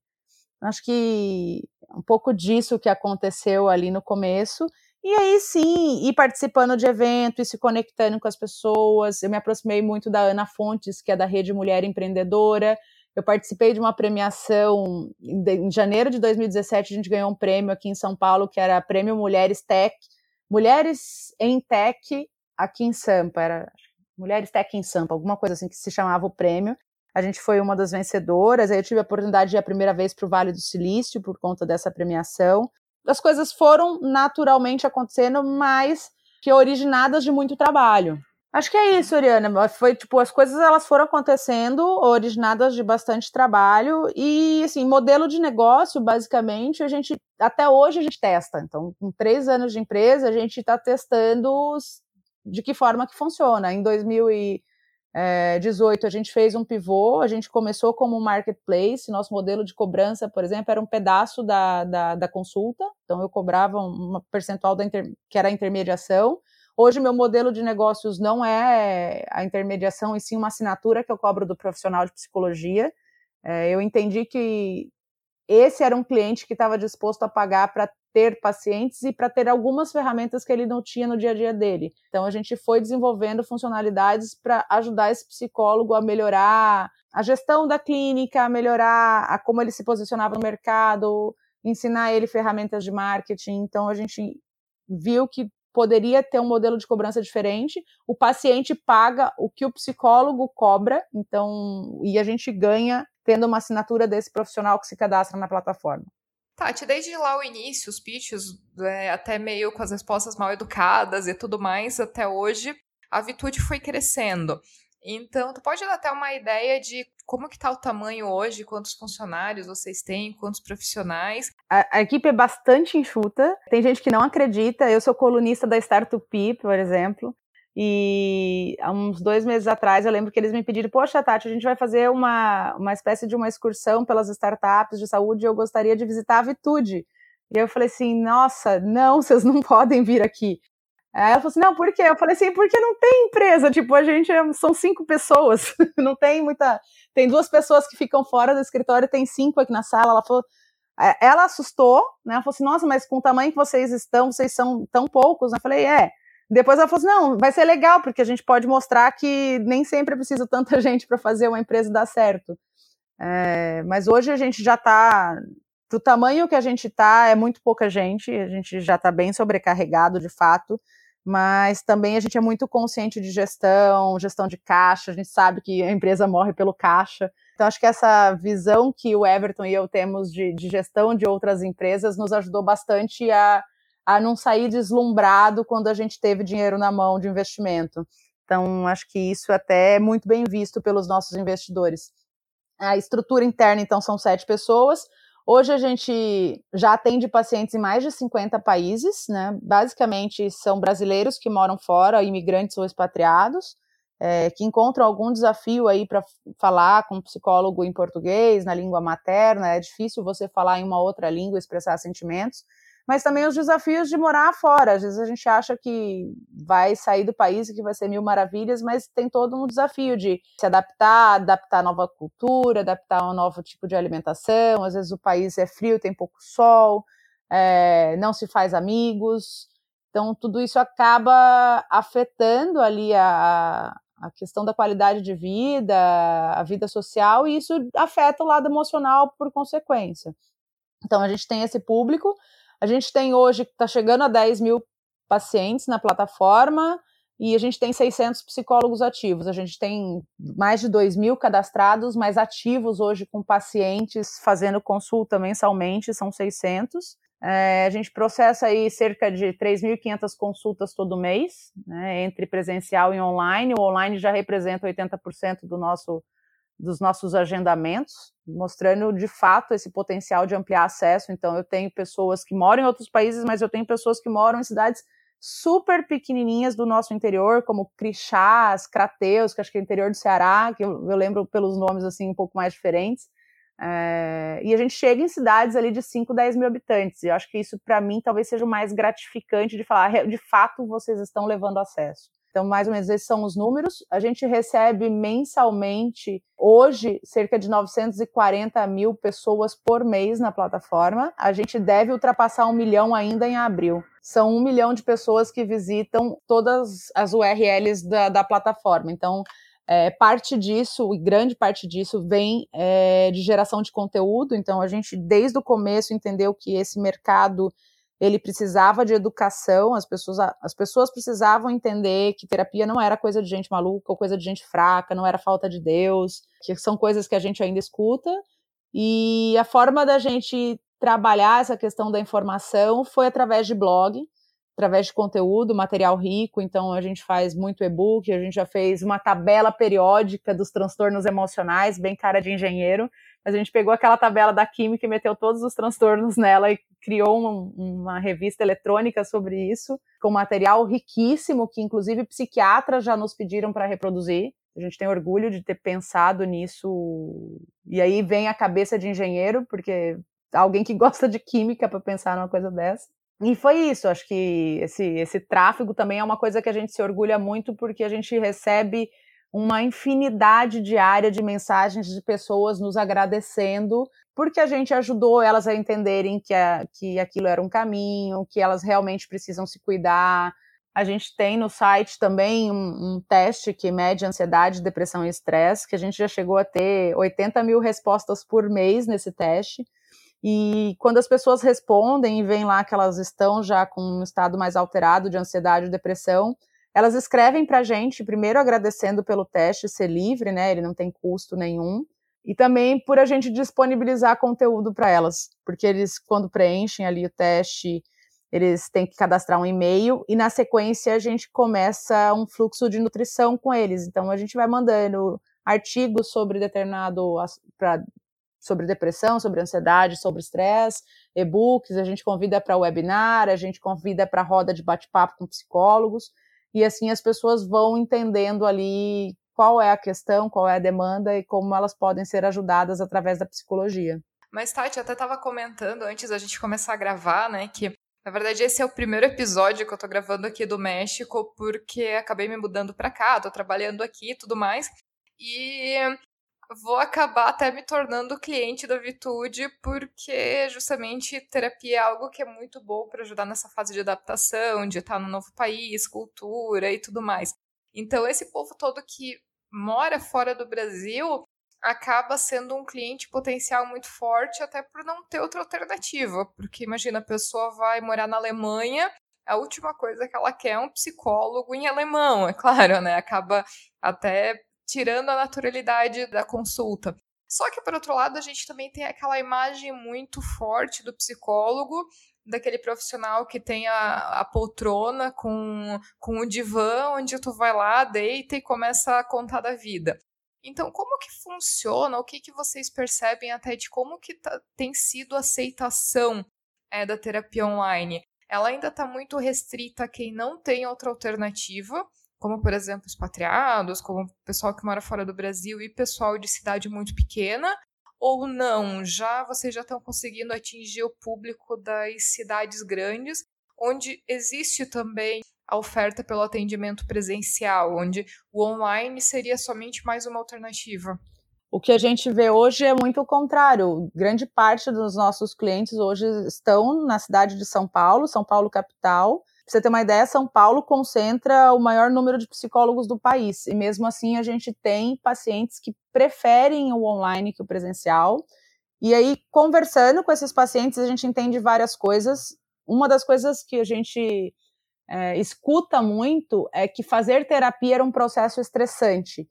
Acho que um pouco disso que aconteceu ali no começo, e aí sim, ir participando de eventos, e se conectando com as pessoas. Eu me aproximei muito da Ana Fontes, que é da Rede Mulher Empreendedora. Eu participei de uma premiação em janeiro de 2017, a gente ganhou um prêmio aqui em São Paulo, que era Prêmio Mulheres Tech, Mulheres em Tech aqui em Sampa, era Mulheres Tech em Sampa, alguma coisa assim que se chamava o prêmio. A gente foi uma das vencedoras, aí eu tive a oportunidade de ir a primeira vez para o Vale do Silício por conta dessa premiação as coisas foram naturalmente acontecendo, mas que originadas de muito trabalho. Acho que é isso, Oriana. Foi tipo, as coisas elas foram acontecendo, originadas de bastante trabalho e assim, modelo de negócio, basicamente, a gente até hoje a gente testa. Então, com três anos de empresa, a gente está testando de que forma que funciona. Em 2000 e é, 18 a gente fez um pivô, a gente começou como um marketplace, nosso modelo de cobrança, por exemplo, era um pedaço da, da, da consulta, então eu cobrava um percentual da inter, que era a intermediação. Hoje meu modelo de negócios não é a intermediação, e sim uma assinatura que eu cobro do profissional de psicologia. É, eu entendi que esse era um cliente que estava disposto a pagar para ter pacientes e para ter algumas ferramentas que ele não tinha no dia a dia dele. Então a gente foi desenvolvendo funcionalidades para ajudar esse psicólogo a melhorar a gestão da clínica, a melhorar a como ele se posicionava no mercado, ensinar ele ferramentas de marketing. Então a gente viu que poderia ter um modelo de cobrança diferente. O paciente paga o que o psicólogo cobra, então e a gente ganha tendo uma assinatura desse profissional que se cadastra na plataforma. Tati, desde lá o início, os pitches, é, até meio com as respostas mal educadas e tudo mais, até hoje, a Vitude foi crescendo. Então, tu pode dar até uma ideia de como que tá o tamanho hoje, quantos funcionários vocês têm, quantos profissionais? A, a, equipe é bastante enxuta, tem gente que não acredita, eu sou colunista da Startup, por exemplo, e há uns dois meses atrás eu lembro que eles me pediram, poxa, Tati, a gente vai fazer uma, uma espécie de uma excursão pelas startups de saúde e eu gostaria de visitar a Vitude. E eu falei assim, nossa, não, vocês não podem vir aqui. Aí ela falou assim, não, por quê? Eu falei assim, porque não tem empresa, tipo, a gente é, são cinco pessoas, não tem muita... Tem duas pessoas que ficam fora do escritório, tem cinco aqui na sala. Ela falou, é, ela assustou, né? Ela falou assim, nossa, mas com o tamanho que vocês estão, vocês são tão poucos. Eu falei, é, depois ela falou assim: não, vai ser legal, porque a gente pode mostrar que nem sempre é preciso tanta gente para fazer uma empresa dar certo. É, mas hoje a gente já está. Do tamanho que a gente está, é muito pouca gente, a gente já está bem sobrecarregado de fato, mas também a gente é muito consciente de gestão, gestão de caixa, a gente sabe que a empresa morre pelo caixa. Então, acho que essa visão que o Everton e eu temos de, de gestão de outras empresas nos ajudou bastante a a não sair deslumbrado quando a gente teve dinheiro na mão de investimento. Então, acho que isso até é muito bem visto pelos nossos investidores. A estrutura interna, então, são sete pessoas. Hoje a gente já atende pacientes em mais de 50 países, né? Basicamente são brasileiros que moram fora, imigrantes ou expatriados, é, que encontram algum desafio aí para falar com um psicólogo em português, na língua materna. É difícil você falar em uma outra língua, expressar sentimentos mas também os desafios de morar fora. Às vezes a gente acha que vai sair do país e que vai ser mil maravilhas, mas tem todo um desafio de se adaptar, adaptar a nova cultura, adaptar a um novo tipo de alimentação. Às vezes o país é frio, tem pouco sol, é, não se faz amigos. Então, tudo isso acaba afetando ali a, a questão da qualidade de vida, a vida social, e isso afeta o lado emocional por consequência. Então, a gente tem esse público, a gente tem hoje, está chegando a 10 mil pacientes na plataforma e a gente tem 600 psicólogos ativos. A gente tem mais de 2 mil cadastrados, mas ativos hoje com pacientes fazendo consulta mensalmente, são 600. É, a gente processa aí cerca de 3.500 consultas todo mês, né, entre presencial e online. O online já representa 80% do nosso dos nossos agendamentos, mostrando de fato esse potencial de ampliar acesso. Então, eu tenho pessoas que moram em outros países, mas eu tenho pessoas que moram em cidades super pequenininhas do nosso interior, como Crixás, Crateus, que acho que é interior do Ceará, que eu, eu lembro pelos nomes assim um pouco mais diferentes. É, e a gente chega em cidades ali de 5, 10 mil habitantes. E eu acho que isso, para mim, talvez seja o mais gratificante de falar, de fato, vocês estão levando acesso. Então, mais ou menos, esses são os números. A gente recebe mensalmente, hoje, cerca de 940 mil pessoas por mês na plataforma. A gente deve ultrapassar um milhão ainda em abril. São um milhão de pessoas que visitam todas as URLs da, da plataforma. Então, é, parte disso, e grande parte disso, vem é, de geração de conteúdo. Então, a gente, desde o começo, entendeu que esse mercado ele precisava de educação, as pessoas, as pessoas precisavam entender que terapia não era coisa de gente maluca ou coisa de gente fraca, não era falta de Deus, que são coisas que a gente ainda escuta. E a forma da gente trabalhar essa questão da informação foi através de blog, através de conteúdo, material rico. Então, a gente faz muito e-book, a gente já fez uma tabela periódica dos transtornos emocionais, bem cara de engenheiro a gente pegou aquela tabela da química e meteu todos os transtornos nela e criou uma, uma revista eletrônica sobre isso, com material riquíssimo, que inclusive psiquiatras já nos pediram para reproduzir. A gente tem orgulho de ter pensado nisso. E aí vem a cabeça de engenheiro, porque alguém que gosta de química para pensar numa coisa dessa. E foi isso, acho que esse, esse tráfego também é uma coisa que a gente se orgulha muito, porque a gente recebe uma infinidade diária de mensagens de pessoas nos agradecendo porque a gente ajudou elas a entenderem que, a, que aquilo era um caminho, que elas realmente precisam se cuidar. A gente tem no site também um, um teste que mede ansiedade, depressão e estresse, que a gente já chegou a ter 80 mil respostas por mês nesse teste. E quando as pessoas respondem e veem lá que elas estão já com um estado mais alterado de ansiedade ou depressão, elas escrevem para a gente, primeiro agradecendo pelo teste ser livre, né? Ele não tem custo nenhum. E também por a gente disponibilizar conteúdo para elas, porque eles, quando preenchem ali o teste, eles têm que cadastrar um e-mail e na sequência a gente começa um fluxo de nutrição com eles. Então a gente vai mandando artigos sobre determinado pra, sobre depressão, sobre ansiedade, sobre estresse, e-books, a gente convida para webinar, a gente convida para roda de bate-papo com psicólogos, e assim as pessoas vão entendendo ali qual é a questão, qual é a demanda e como elas podem ser ajudadas através da psicologia. Mas, Tati, eu até estava comentando antes da gente começar a gravar, né, que na verdade, esse é o primeiro episódio que eu tô gravando aqui do México, porque acabei me mudando para cá, tô trabalhando aqui e tudo mais. E vou acabar até me tornando cliente da Vitude, porque justamente terapia é algo que é muito bom para ajudar nessa fase de adaptação, de estar no novo país, cultura e tudo mais. Então, esse povo todo que mora fora do Brasil acaba sendo um cliente potencial muito forte, até por não ter outra alternativa. Porque imagina, a pessoa vai morar na Alemanha, a última coisa que ela quer é um psicólogo em alemão, é claro, né? Acaba até tirando a naturalidade da consulta. Só que, por outro lado, a gente também tem aquela imagem muito forte do psicólogo, daquele profissional que tem a, a poltrona com, com o divã, onde tu vai lá, deita e começa a contar da vida. Então, como que funciona? O que, que vocês percebem até de como que tá, tem sido a aceitação é, da terapia online? Ela ainda está muito restrita a quem não tem outra alternativa, como, por exemplo, expatriados, como pessoal que mora fora do Brasil e pessoal de cidade muito pequena, ou não? Já vocês já estão conseguindo atingir o público das cidades grandes, onde existe também a oferta pelo atendimento presencial, onde o online seria somente mais uma alternativa. O que a gente vê hoje é muito o contrário. Grande parte dos nossos clientes hoje estão na cidade de São Paulo, São Paulo capital. Para você ter uma ideia, São Paulo concentra o maior número de psicólogos do país. E mesmo assim, a gente tem pacientes que preferem o online que o presencial. E aí, conversando com esses pacientes, a gente entende várias coisas. Uma das coisas que a gente é, escuta muito é que fazer terapia era um processo estressante.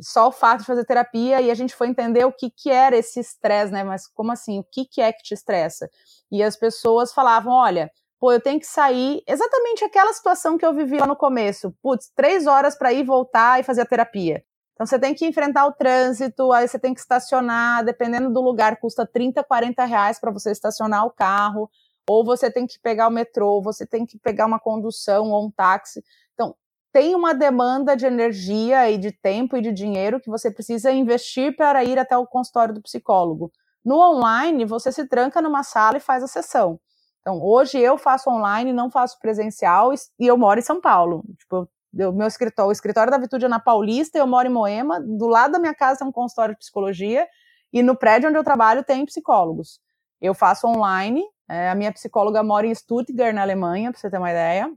Só o fato de fazer terapia e a gente foi entender o que, que era esse estresse, né? Mas como assim? O que, que é que te estressa? E as pessoas falavam: olha, pô, eu tenho que sair. Exatamente aquela situação que eu vivi lá no começo. Putz, três horas para ir voltar e fazer a terapia. Então você tem que enfrentar o trânsito, aí você tem que estacionar, dependendo do lugar, custa 30, 40 reais para você estacionar o carro ou você tem que pegar o metrô, você tem que pegar uma condução ou um táxi. Então, tem uma demanda de energia e de tempo e de dinheiro que você precisa investir para ir até o consultório do psicólogo. No online, você se tranca numa sala e faz a sessão. Então, hoje eu faço online, não faço presencial e eu moro em São Paulo. Tipo, eu, meu escritório, o escritório da Vitude é na Paulista, eu moro em Moema, do lado da minha casa tem um consultório de psicologia e no prédio onde eu trabalho tem psicólogos. Eu faço online, é, a minha psicóloga mora em Stuttgart, na Alemanha, para você ter uma ideia.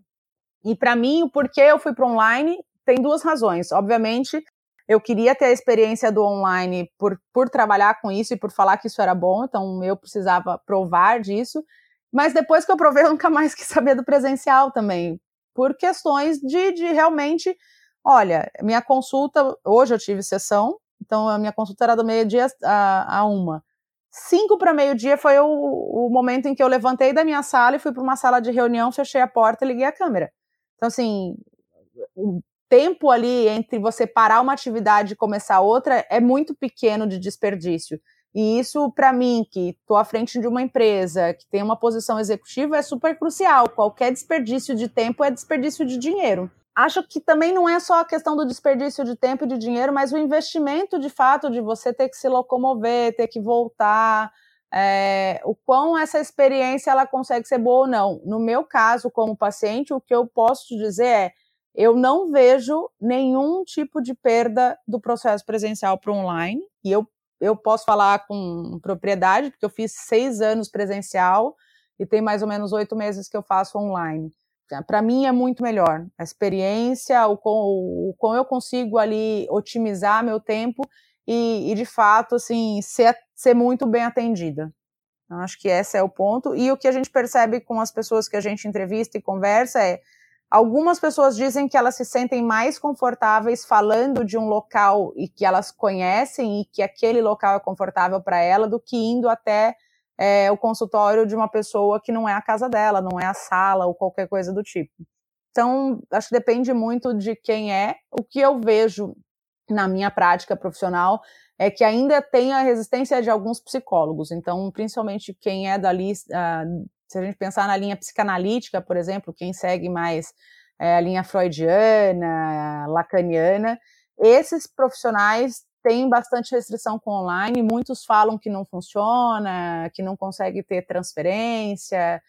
E para mim, o porquê eu fui para online tem duas razões. Obviamente, eu queria ter a experiência do online por, por trabalhar com isso e por falar que isso era bom, então eu precisava provar disso. Mas depois que eu provei, eu nunca mais quis saber do presencial também, por questões de, de realmente. Olha, minha consulta, hoje eu tive sessão, então a minha consulta era do meio-dia a, a uma. Cinco para meio-dia foi o, o, momento em que eu levantei da minha sala e fui para uma sala de reunião, fechei a porta e liguei a câmera. Então, assim, o tempo ali entre você parar uma atividade e começar outra é muito pequeno de desperdício. E isso, para mim, que estou à frente de uma empresa, que tem uma posição executiva, é super crucial. Qualquer desperdício de tempo é desperdício de dinheiro acho que também não é só a questão do desperdício de tempo e de dinheiro, mas o investimento de fato de você ter que se locomover, ter que voltar, é, o quão essa experiência ela consegue ser boa ou não. No meu caso, como paciente, o que eu posso te dizer é eu não vejo nenhum tipo de perda do processo presencial para online, e eu, eu posso falar com propriedade, porque eu fiz seis anos presencial e tem mais ou menos oito meses que eu faço online para mim é muito melhor. A experiência, o como, eu consigo ali otimizar meu tempo e, e de fato, assim, ser, ser muito bem atendida. Então, acho que esse é o ponto. E o que a gente percebe com as pessoas que a gente entrevista e conversa é Algumas pessoas dizem que elas se sentem mais confortáveis falando de um local e que elas conhecem e que aquele local é confortável para ela do que indo até é, o consultório de uma pessoa que não é a casa dela, não é a sala ou qualquer coisa do tipo. Então, acho que depende muito de quem é. O que eu vejo na minha prática profissional é que ainda tem a resistência de alguns psicólogos. Então, principalmente quem é da lista, se a gente pensar na linha psicanalítica, por exemplo, quem segue mais é, a linha freudiana, lacaniana, esses profissionais têm bastante restrição com online, muitos falam que não funciona, que não consegue ter transferência,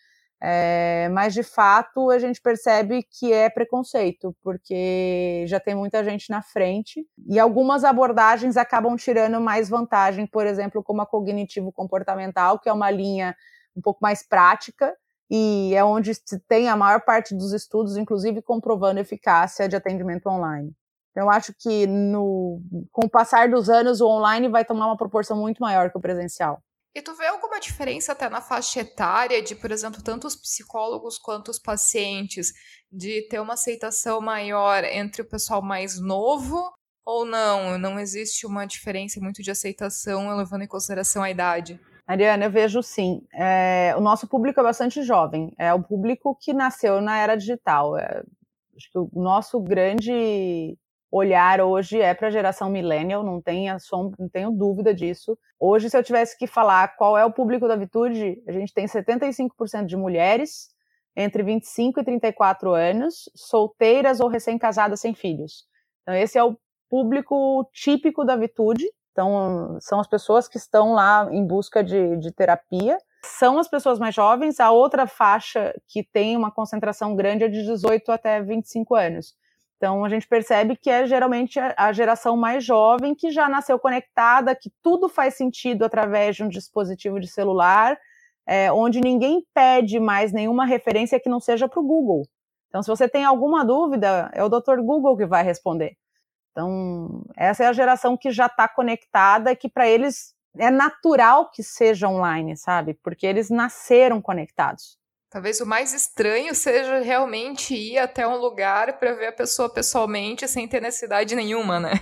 é, mas de fato a gente percebe que é preconceito, porque já tem muita gente na frente e algumas abordagens acabam tirando mais vantagem, por exemplo, como a cognitivo-comportamental, que é uma linha um pouco mais prática e é onde se tem a maior parte dos estudos, inclusive comprovando eficácia de atendimento online. Eu acho que no, com o passar dos anos, o online vai tomar uma proporção muito maior que o presencial. E tu vê alguma diferença até na faixa etária de, por exemplo, tanto os psicólogos quanto os pacientes, de ter uma aceitação maior entre o pessoal mais novo ou não? Não existe uma diferença muito de aceitação levando em consideração a idade? Ariana, eu vejo sim. É, o nosso público é bastante jovem. É o público que nasceu na era digital. É, acho que o nosso grande olhar hoje é para a geração millennial, não tenha som, não tenho dúvida disso. Hoje, se eu tivesse que falar qual é o público da Vitude, a gente tem 75% de mulheres entre 25 e 34 anos, solteiras ou recém-casadas sem filhos. Então, esse é o público típico da Vitude. Então, são as pessoas que estão lá em busca de, de terapia. São as pessoas mais jovens, a outra faixa que tem uma concentração grande é de 18 até 25 anos. Então, a gente percebe que é geralmente a geração mais jovem que já nasceu conectada, que tudo faz sentido através de um dispositivo de celular, é, onde ninguém pede mais nenhuma referência que não seja para o Google. Então, se você tem alguma dúvida, é o Dr. Google que vai responder. Então, essa é a geração que já está conectada, que para eles é natural que seja online, sabe? Porque eles nasceram conectados. Talvez o mais estranho seja realmente ir até um lugar para ver a pessoa pessoalmente sem ter necessidade nenhuma, né?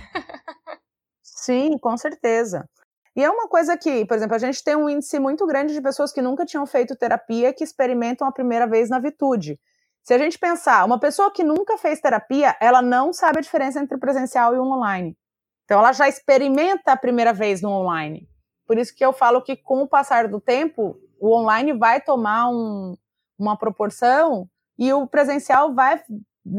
Sim, com certeza. E é uma coisa que, por exemplo, a gente tem um índice muito grande de pessoas que nunca tinham feito terapia que experimentam a primeira vez na Vitude. Se a gente pensar, uma pessoa que nunca fez terapia, ela não sabe a diferença entre o presencial e o online. Então, ela já experimenta a primeira vez no online. Por isso que eu falo que, com o passar do tempo, o online vai tomar um, uma proporção e o presencial vai,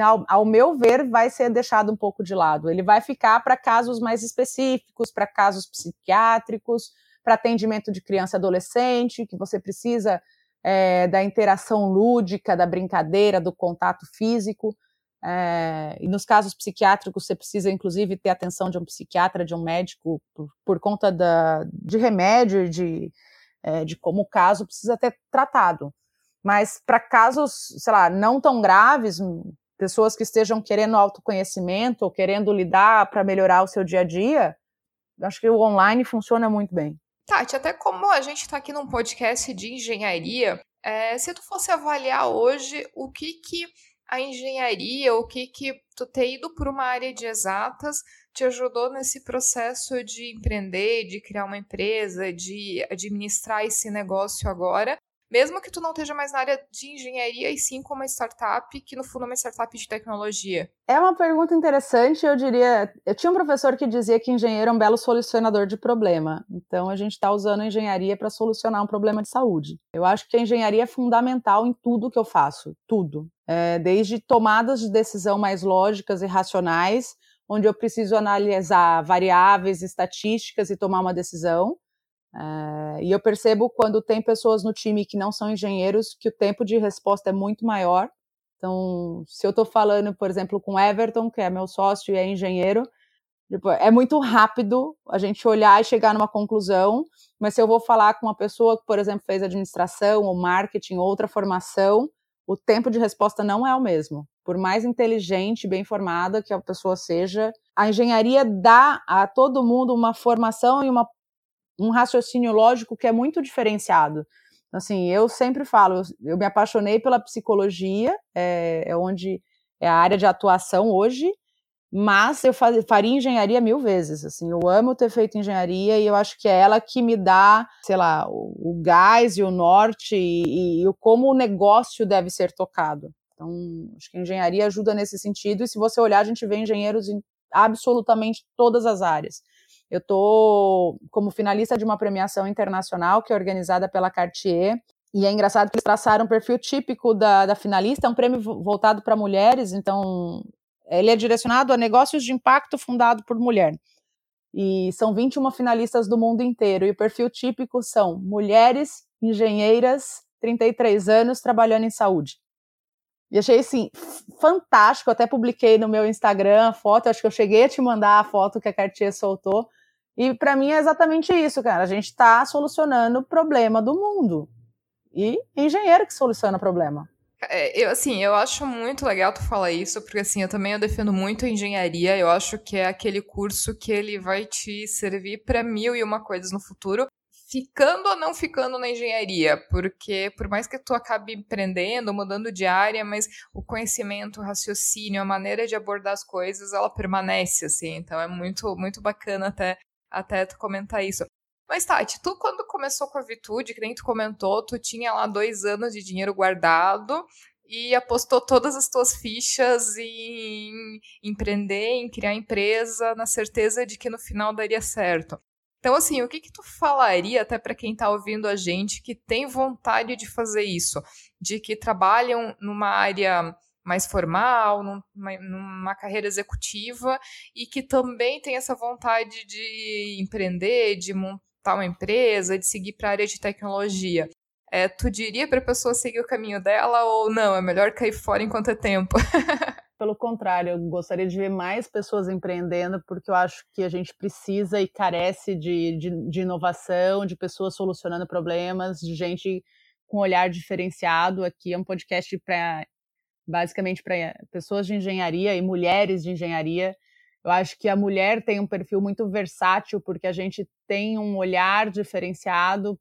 ao, ao meu ver, vai ser deixado um pouco de lado. Ele vai ficar para casos mais específicos, para casos psiquiátricos, para atendimento de criança e adolescente, que você precisa é, da interação lúdica, da brincadeira, do contato físico. É, e nos casos psiquiátricos, você precisa, inclusive, ter atenção de um psiquiatra, de um médico, por, por conta da, de remédio, de, é, de como o caso precisa ter tratado. Mas para casos, sei lá, não tão graves, pessoas que estejam querendo autoconhecimento ou querendo lidar para melhorar o seu dia a dia, acho que o online funciona muito bem. Tati, até como a gente está aqui num podcast de engenharia, é, se tu fosse avaliar hoje o que que a engenharia, o que que tu ter ido por uma área de exatas te ajudou nesse processo de empreender, de criar uma empresa, de administrar esse negócio agora, mesmo que tu não esteja mais na área de engenharia e sim como uma startup, que no fundo é uma startup de tecnologia? É uma pergunta interessante, eu diria. Eu tinha um professor que dizia que engenheiro é um belo solucionador de problema. Então a gente está usando a engenharia para solucionar um problema de saúde. Eu acho que a engenharia é fundamental em tudo que eu faço, tudo. É, desde tomadas de decisão mais lógicas e racionais, onde eu preciso analisar variáveis, estatísticas e tomar uma decisão Uh, e eu percebo quando tem pessoas no time que não são engenheiros que o tempo de resposta é muito maior. Então, se eu estou falando, por exemplo, com Everton, que é meu sócio e é engenheiro, tipo, é muito rápido a gente olhar e chegar numa conclusão. Mas se eu vou falar com uma pessoa que, por exemplo, fez administração ou marketing, outra formação, o tempo de resposta não é o mesmo. Por mais inteligente, bem formada que a pessoa seja, a engenharia dá a todo mundo uma formação e uma um raciocínio lógico que é muito diferenciado. Assim, eu sempre falo, eu me apaixonei pela psicologia, é, é onde é a área de atuação hoje, mas eu faria engenharia mil vezes, assim, eu amo ter feito engenharia e eu acho que é ela que me dá, sei lá, o, o gás e o norte e, e, e como o negócio deve ser tocado. Então, acho que a engenharia ajuda nesse sentido, e se você olhar, a gente vê engenheiros em absolutamente todas as áreas. Eu estou como finalista de uma premiação internacional que é organizada pela Cartier, e é engraçado que eles traçaram um perfil típico da, da finalista, é um prêmio voltado para mulheres, então ele é direcionado a negócios de impacto fundado por mulher. E são 21 finalistas do mundo inteiro. E o perfil típico são mulheres, engenheiras, 33 anos, trabalhando em saúde. E achei assim, fantástico. Até publiquei no meu Instagram a foto. Acho que eu cheguei a te mandar a foto que a Cartier soltou. E para mim é exatamente isso, cara. A gente está solucionando o problema do mundo. E engenheiro que soluciona o problema. É, eu, assim, eu acho muito legal tu falar isso, porque assim, eu também eu defendo muito a engenharia, eu acho que é aquele curso que ele vai te servir para mil e uma coisas no futuro, ficando ou não ficando na engenharia, porque por mais que tu acabe empreendendo, mudando de área, mas o conhecimento, o raciocínio, a maneira de abordar as coisas, ela permanece, assim, então é muito, muito bacana até, até tu comentar isso. Mas, Tati, tu quando começou com a Vitude, que nem tu comentou, tu tinha lá dois anos de dinheiro guardado e apostou todas as tuas fichas em empreender, em criar empresa, na certeza de que no final daria certo. Então, assim, o que que tu falaria até para quem está ouvindo a gente que tem vontade de fazer isso, de que trabalham numa área mais formal, numa, carreira executiva e que também tem essa vontade de empreender, de montar montar uma empresa, de seguir para a área de tecnologia. É, tu diria para a pessoa seguir o caminho dela ou não? É melhor cair fora enquanto é tempo? Pelo contrário, eu gostaria de ver mais pessoas empreendendo, porque eu acho que a gente precisa e carece de, de, de inovação, de pessoas solucionando problemas, de gente com olhar diferenciado. Aqui é um podcast para basicamente para pessoas de engenharia e mulheres de engenharia eu acho que a mulher tem um perfil muito versátil, porque a gente tem um olhar diferenciado,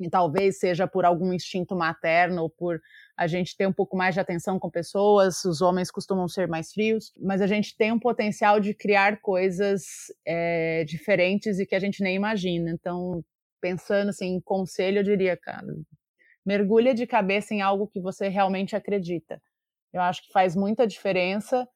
e talvez seja por algum instinto materno ou por a gente ter um pouco mais de atenção com pessoas, os homens costumam ser mais frios, mas a gente tem um potencial de criar coisas é, diferentes e que a gente nem imagina. Então, pensando assim, em conselho, eu diria, cara, mergulha de cabeça em algo que você realmente acredita. Eu acho que faz muita diferença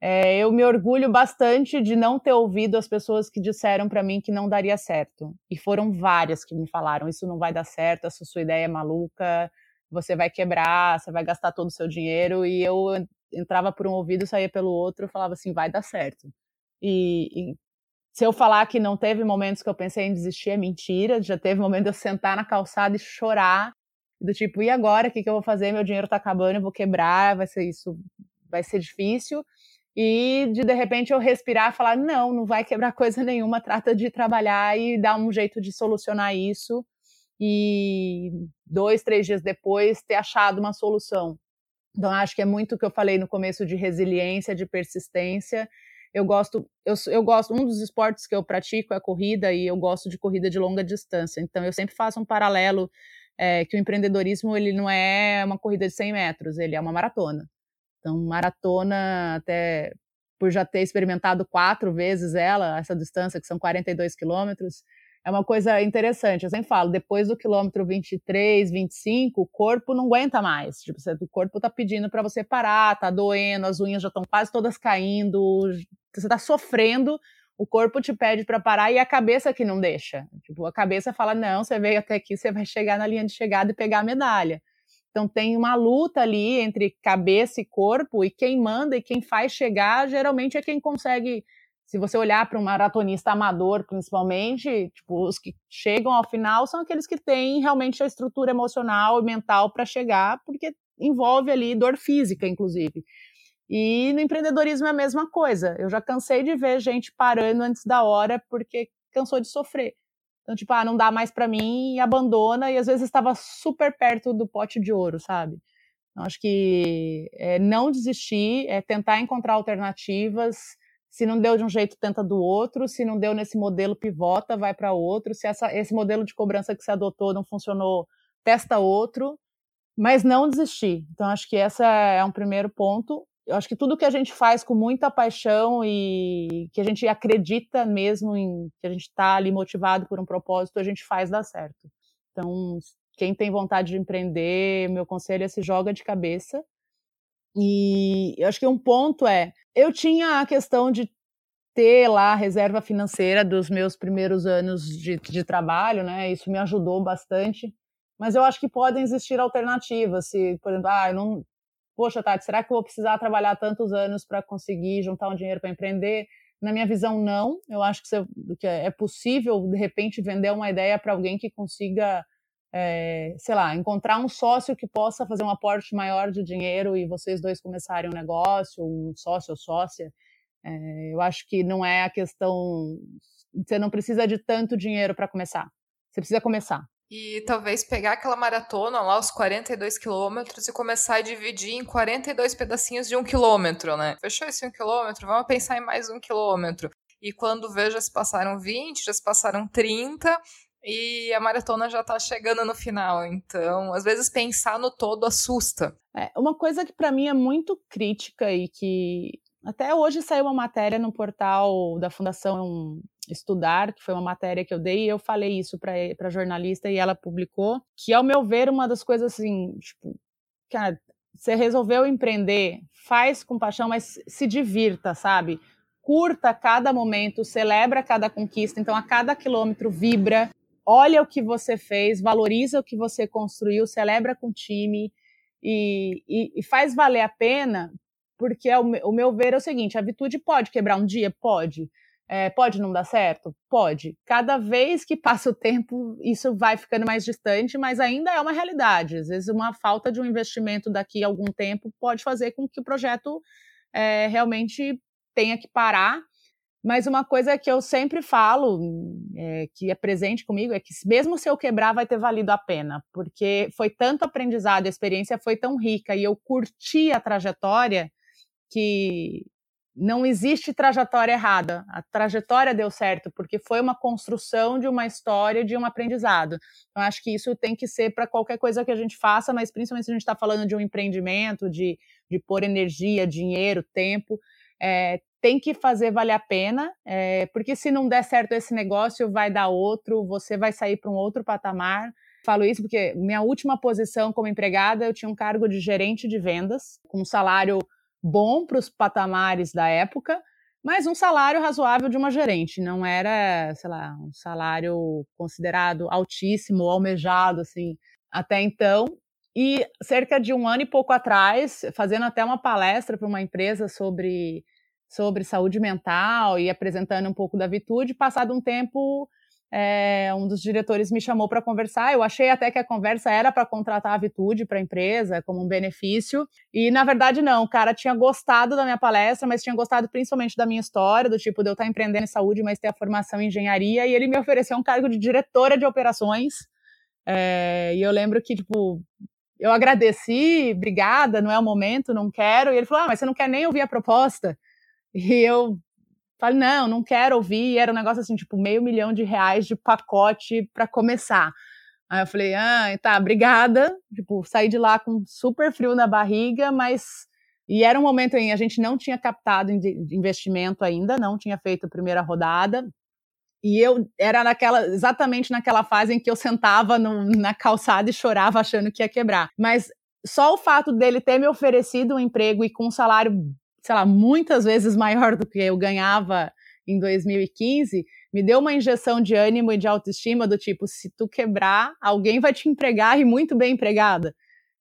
é, eu me orgulho bastante de não ter ouvido as pessoas que disseram para mim que não daria certo. E foram várias que me falaram: isso não vai dar certo, essa sua ideia é maluca, você vai quebrar, você vai gastar todo o seu dinheiro. E eu entrava por um ouvido saía pelo outro, falava assim: vai dar certo. E, e se eu falar que não teve momentos que eu pensei em desistir, é mentira. Já teve momento de eu sentar na calçada e chorar, do tipo, e agora? O que, que eu vou fazer? Meu dinheiro tá acabando, eu vou quebrar, vai ser isso, vai ser difícil e de de repente eu respirar e falar: não, não vai quebrar coisa nenhuma, trata de trabalhar e dar um jeito de solucionar isso. E dois, três dias depois ter achado uma solução. Então, acho que é muito o que eu falei no começo de resiliência, de persistência. Eu gosto, eu, eu gosto, um dos esportes que eu pratico é corrida e eu gosto de corrida de longa distância. Então, eu sempre faço um paralelo é, que o empreendedorismo ele não é uma corrida de 100 metros, ele é uma maratona. Então, maratona, até por já ter experimentado quatro vezes ela, essa distância, que são 42 quilômetros, é uma coisa interessante. Eu sempre falo, depois do quilômetro 23, 25, o corpo não aguenta mais. Tipo, o corpo tá pedindo para você parar, tá doendo, as unhas já estão quase todas caindo, você tá sofrendo, o corpo te pede para parar e a cabeça que não deixa. Tipo, a cabeça fala: "Não, você veio até aqui, você vai chegar na linha de chegada e pegar a medalha". Então tem uma luta ali entre cabeça e corpo, e quem manda e quem faz chegar geralmente é quem consegue. Se você olhar para um maratonista amador, principalmente, tipo, os que chegam ao final são aqueles que têm realmente a estrutura emocional e mental para chegar, porque envolve ali dor física, inclusive. E no empreendedorismo é a mesma coisa. Eu já cansei de ver gente parando antes da hora porque cansou de sofrer. Então, tipo, ah, não dá mais para mim e abandona, e às vezes estava super perto do pote de ouro, sabe? Então, acho que é não desistir, é tentar encontrar alternativas, Se não deu de um jeito, tenta do outro. Se não deu nesse modelo, pivota, vai para outro. Se essa, esse modelo de cobrança que você adotou não funcionou, testa outro. Mas não desistir. Então, acho que esse é um primeiro ponto. Eu acho que tudo que a gente faz com muita paixão e que a gente acredita mesmo em que a gente está ali motivado por um propósito, a gente faz dar certo. Então, quem tem vontade de empreender, meu conselho é se joga de cabeça. E eu acho que um ponto é eu tinha a questão de ter lá a reserva financeira dos meus primeiros anos de, de trabalho, né? Isso me ajudou bastante. Mas eu acho que podem existir alternativas. Se, por exemplo, ah, eu não. Poxa, Tati, será que eu vou precisar trabalhar tantos anos para conseguir juntar um dinheiro para empreender? Na minha visão, não. Eu acho que, você, que é possível, de repente, vender uma ideia para alguém que consiga é, sei lá, encontrar um sócio que possa fazer um aporte maior de dinheiro e vocês dois começarem um negócio, um sócio ou sócia. É, eu acho que não é a questão. Você não precisa de tanto dinheiro para começar. Você precisa começar. E talvez pegar aquela maratona lá, os 42 quilômetros, e começar a dividir em 42 pedacinhos de um quilômetro, né? Fechou esse um quilômetro? Vamos pensar em mais um quilômetro. E quando vejo, já se passaram 20, já se passaram 30, e a maratona já tá chegando no final. Então, às vezes pensar no todo assusta. É, uma coisa que para mim é muito crítica e que até hoje saiu uma matéria no portal da Fundação Estudar, que foi uma matéria que eu dei, e eu falei isso para jornalista e ela publicou, que ao meu ver uma das coisas assim, tipo, cara, você resolveu empreender, faz com paixão, mas se divirta, sabe? Curta cada momento, celebra cada conquista, então a cada quilômetro vibra, olha o que você fez, valoriza o que você construiu, celebra com o time e, e, e faz valer a pena, porque o, o, meu ver é o seguinte: a virtude pode quebrar um dia? Pode. É, pode não dar certo? Pode. Cada vez que passa o tempo, isso vai ficando mais distante, mas ainda é uma realidade. Às vezes, uma falta de um investimento daqui a algum tempo pode fazer com que o projeto é, realmente tenha que parar mas uma coisa que eu sempre falo, é, que é presente comigo, é que mesmo se eu quebrar, vai ter valido a pena, porque foi tanto aprendizado, a experiência foi tão rica e eu curti a trajetória que não existe trajetória errada. A trajetória deu certo, porque foi uma construção de uma história, de um aprendizado. Então, acho que isso tem que ser para qualquer coisa que a gente faça, mas principalmente se a gente está falando de um empreendimento, de, de pôr energia, dinheiro, tempo. É, tem que fazer valer a pena, é, porque se não der certo esse negócio, vai dar outro, você vai sair para um outro patamar. Falo isso porque minha última posição como empregada, eu tinha um cargo de gerente de vendas, com um salário bom para os patamares da época, mas um salário razoável de uma gerente. Não era, sei lá, um salário considerado altíssimo, almejado, assim, até então. E cerca de um ano e pouco atrás, fazendo até uma palestra para uma empresa sobre sobre saúde mental e apresentando um pouco da Vitude. Passado um tempo, é, um dos diretores me chamou para conversar. Eu achei até que a conversa era para contratar a Vitude para a empresa como um benefício. E na verdade, não. O cara tinha gostado da minha palestra, mas tinha gostado principalmente da minha história, do tipo de eu estar empreendendo em saúde, mas ter a formação em engenharia. E ele me ofereceu um cargo de diretora de operações. É, e eu lembro que, tipo, eu agradeci, obrigada, não é o momento, não quero. E ele falou: Ah, mas você não quer nem ouvir a proposta? E eu falei, não, não quero ouvir. Era um negócio assim, tipo, meio milhão de reais de pacote para começar. Aí eu falei, ah, tá, obrigada. Tipo, saí de lá com super frio na barriga, mas. E era um momento em a gente não tinha captado investimento ainda, não tinha feito a primeira rodada. E eu era naquela, exatamente naquela fase em que eu sentava no, na calçada e chorava achando que ia quebrar. Mas só o fato dele ter me oferecido um emprego e com um salário sei lá, muitas vezes maior do que eu ganhava em 2015, me deu uma injeção de ânimo e de autoestima do tipo, se tu quebrar, alguém vai te empregar e muito bem empregada.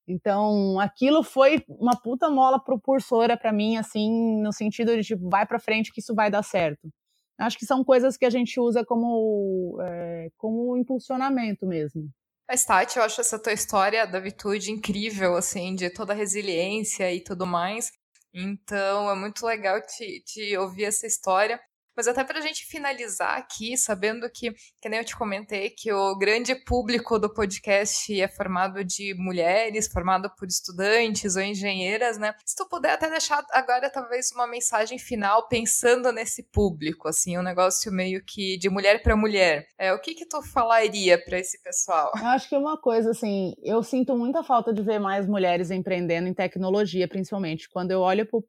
Então, aquilo foi uma puta mola propulsora para mim, assim, no sentido de tipo, vai para frente que isso vai dar certo. Acho que são coisas que a gente usa como, é, como impulsionamento mesmo. Mas, Tati, eu acho essa tua história da virtude incrível, assim, de toda a resiliência e tudo mais. Então é muito legal te, te ouvir essa história. Mas até para a gente finalizar aqui, sabendo que, que nem eu te comentei, que o grande público do podcast é formado de mulheres, formado por estudantes ou engenheiras, né? Se tu puder até deixar agora talvez uma mensagem final pensando nesse público, assim, um negócio meio que de mulher para mulher. É, o que que tu falaria para esse pessoal? Eu acho que uma coisa assim, eu sinto muita falta de ver mais mulheres empreendendo em tecnologia, principalmente. Quando eu olho para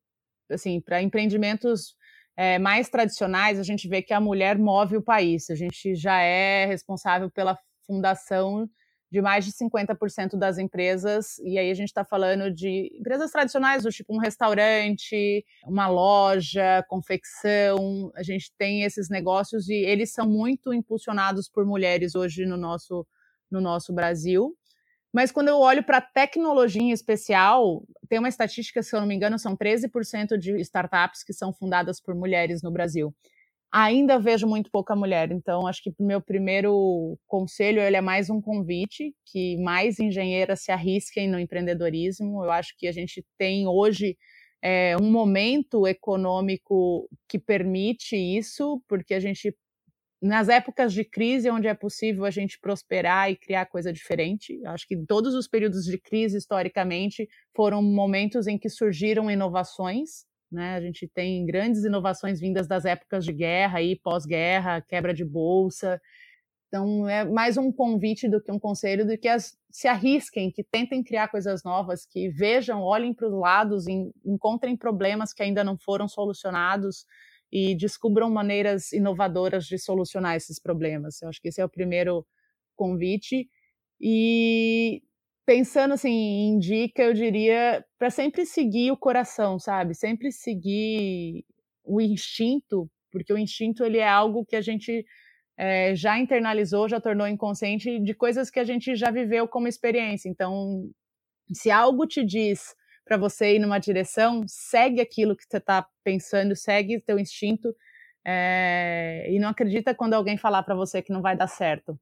assim, empreendimentos é, mais tradicionais, a gente vê que a mulher move o país. A gente já é responsável pela fundação de mais de 50% das empresas, e aí a gente está falando de empresas tradicionais, do tipo um restaurante, uma loja, confecção. A gente tem esses negócios e eles são muito impulsionados por mulheres hoje no nosso, no nosso Brasil. Mas quando eu olho para tecnologia em especial, tem uma estatística, se eu não me engano, são 13% de startups que são fundadas por mulheres no Brasil. Ainda vejo muito pouca mulher, então acho que o meu primeiro conselho ele é mais um convite que mais engenheiras se arrisquem no empreendedorismo. Eu acho que a gente tem hoje é, um momento econômico que permite isso, porque a gente nas épocas de crise, onde é possível a gente prosperar e criar coisa diferente. Acho que todos os períodos de crise, historicamente, foram momentos em que surgiram inovações. Né? A gente tem grandes inovações vindas das épocas de guerra e pós-guerra, quebra de bolsa. Então, é mais um convite do que um conselho de que as, se arrisquem, que tentem criar coisas novas, que vejam, olhem para os lados, encontrem problemas que ainda não foram solucionados, e descubram maneiras inovadoras de solucionar esses problemas. Eu acho que esse é o primeiro convite. E pensando assim em dica, eu diria para sempre seguir o coração, sabe? Sempre seguir o instinto, porque o instinto ele é algo que a gente é, já internalizou, já tornou inconsciente de coisas que a gente já viveu como experiência. Então, se algo te diz para você ir numa direção, segue aquilo que você está pensando, segue teu instinto é, e não acredita quando alguém falar para você que não vai dar certo.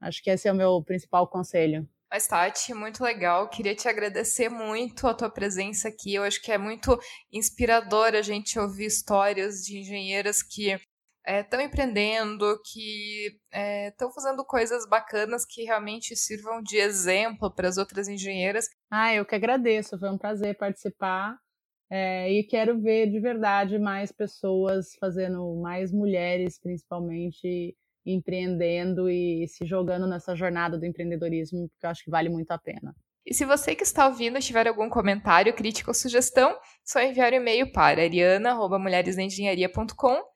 Acho que esse é o meu principal conselho. Mas, Tati, muito legal. Queria te agradecer muito a tua presença aqui. Eu acho que é muito inspirador a gente ouvir histórias de engenheiras que estão é, empreendendo, que estão é, fazendo coisas bacanas que realmente sirvam de exemplo para as outras engenheiras. Ah, eu que agradeço, foi um prazer participar. É, e quero ver de verdade mais pessoas fazendo, mais mulheres principalmente, empreendendo e se jogando nessa jornada do empreendedorismo, porque eu acho que vale muito a pena. E se você que está ouvindo tiver algum comentário, crítica ou sugestão, só enviar o um e-mail para ariana.mulheresengenharia.com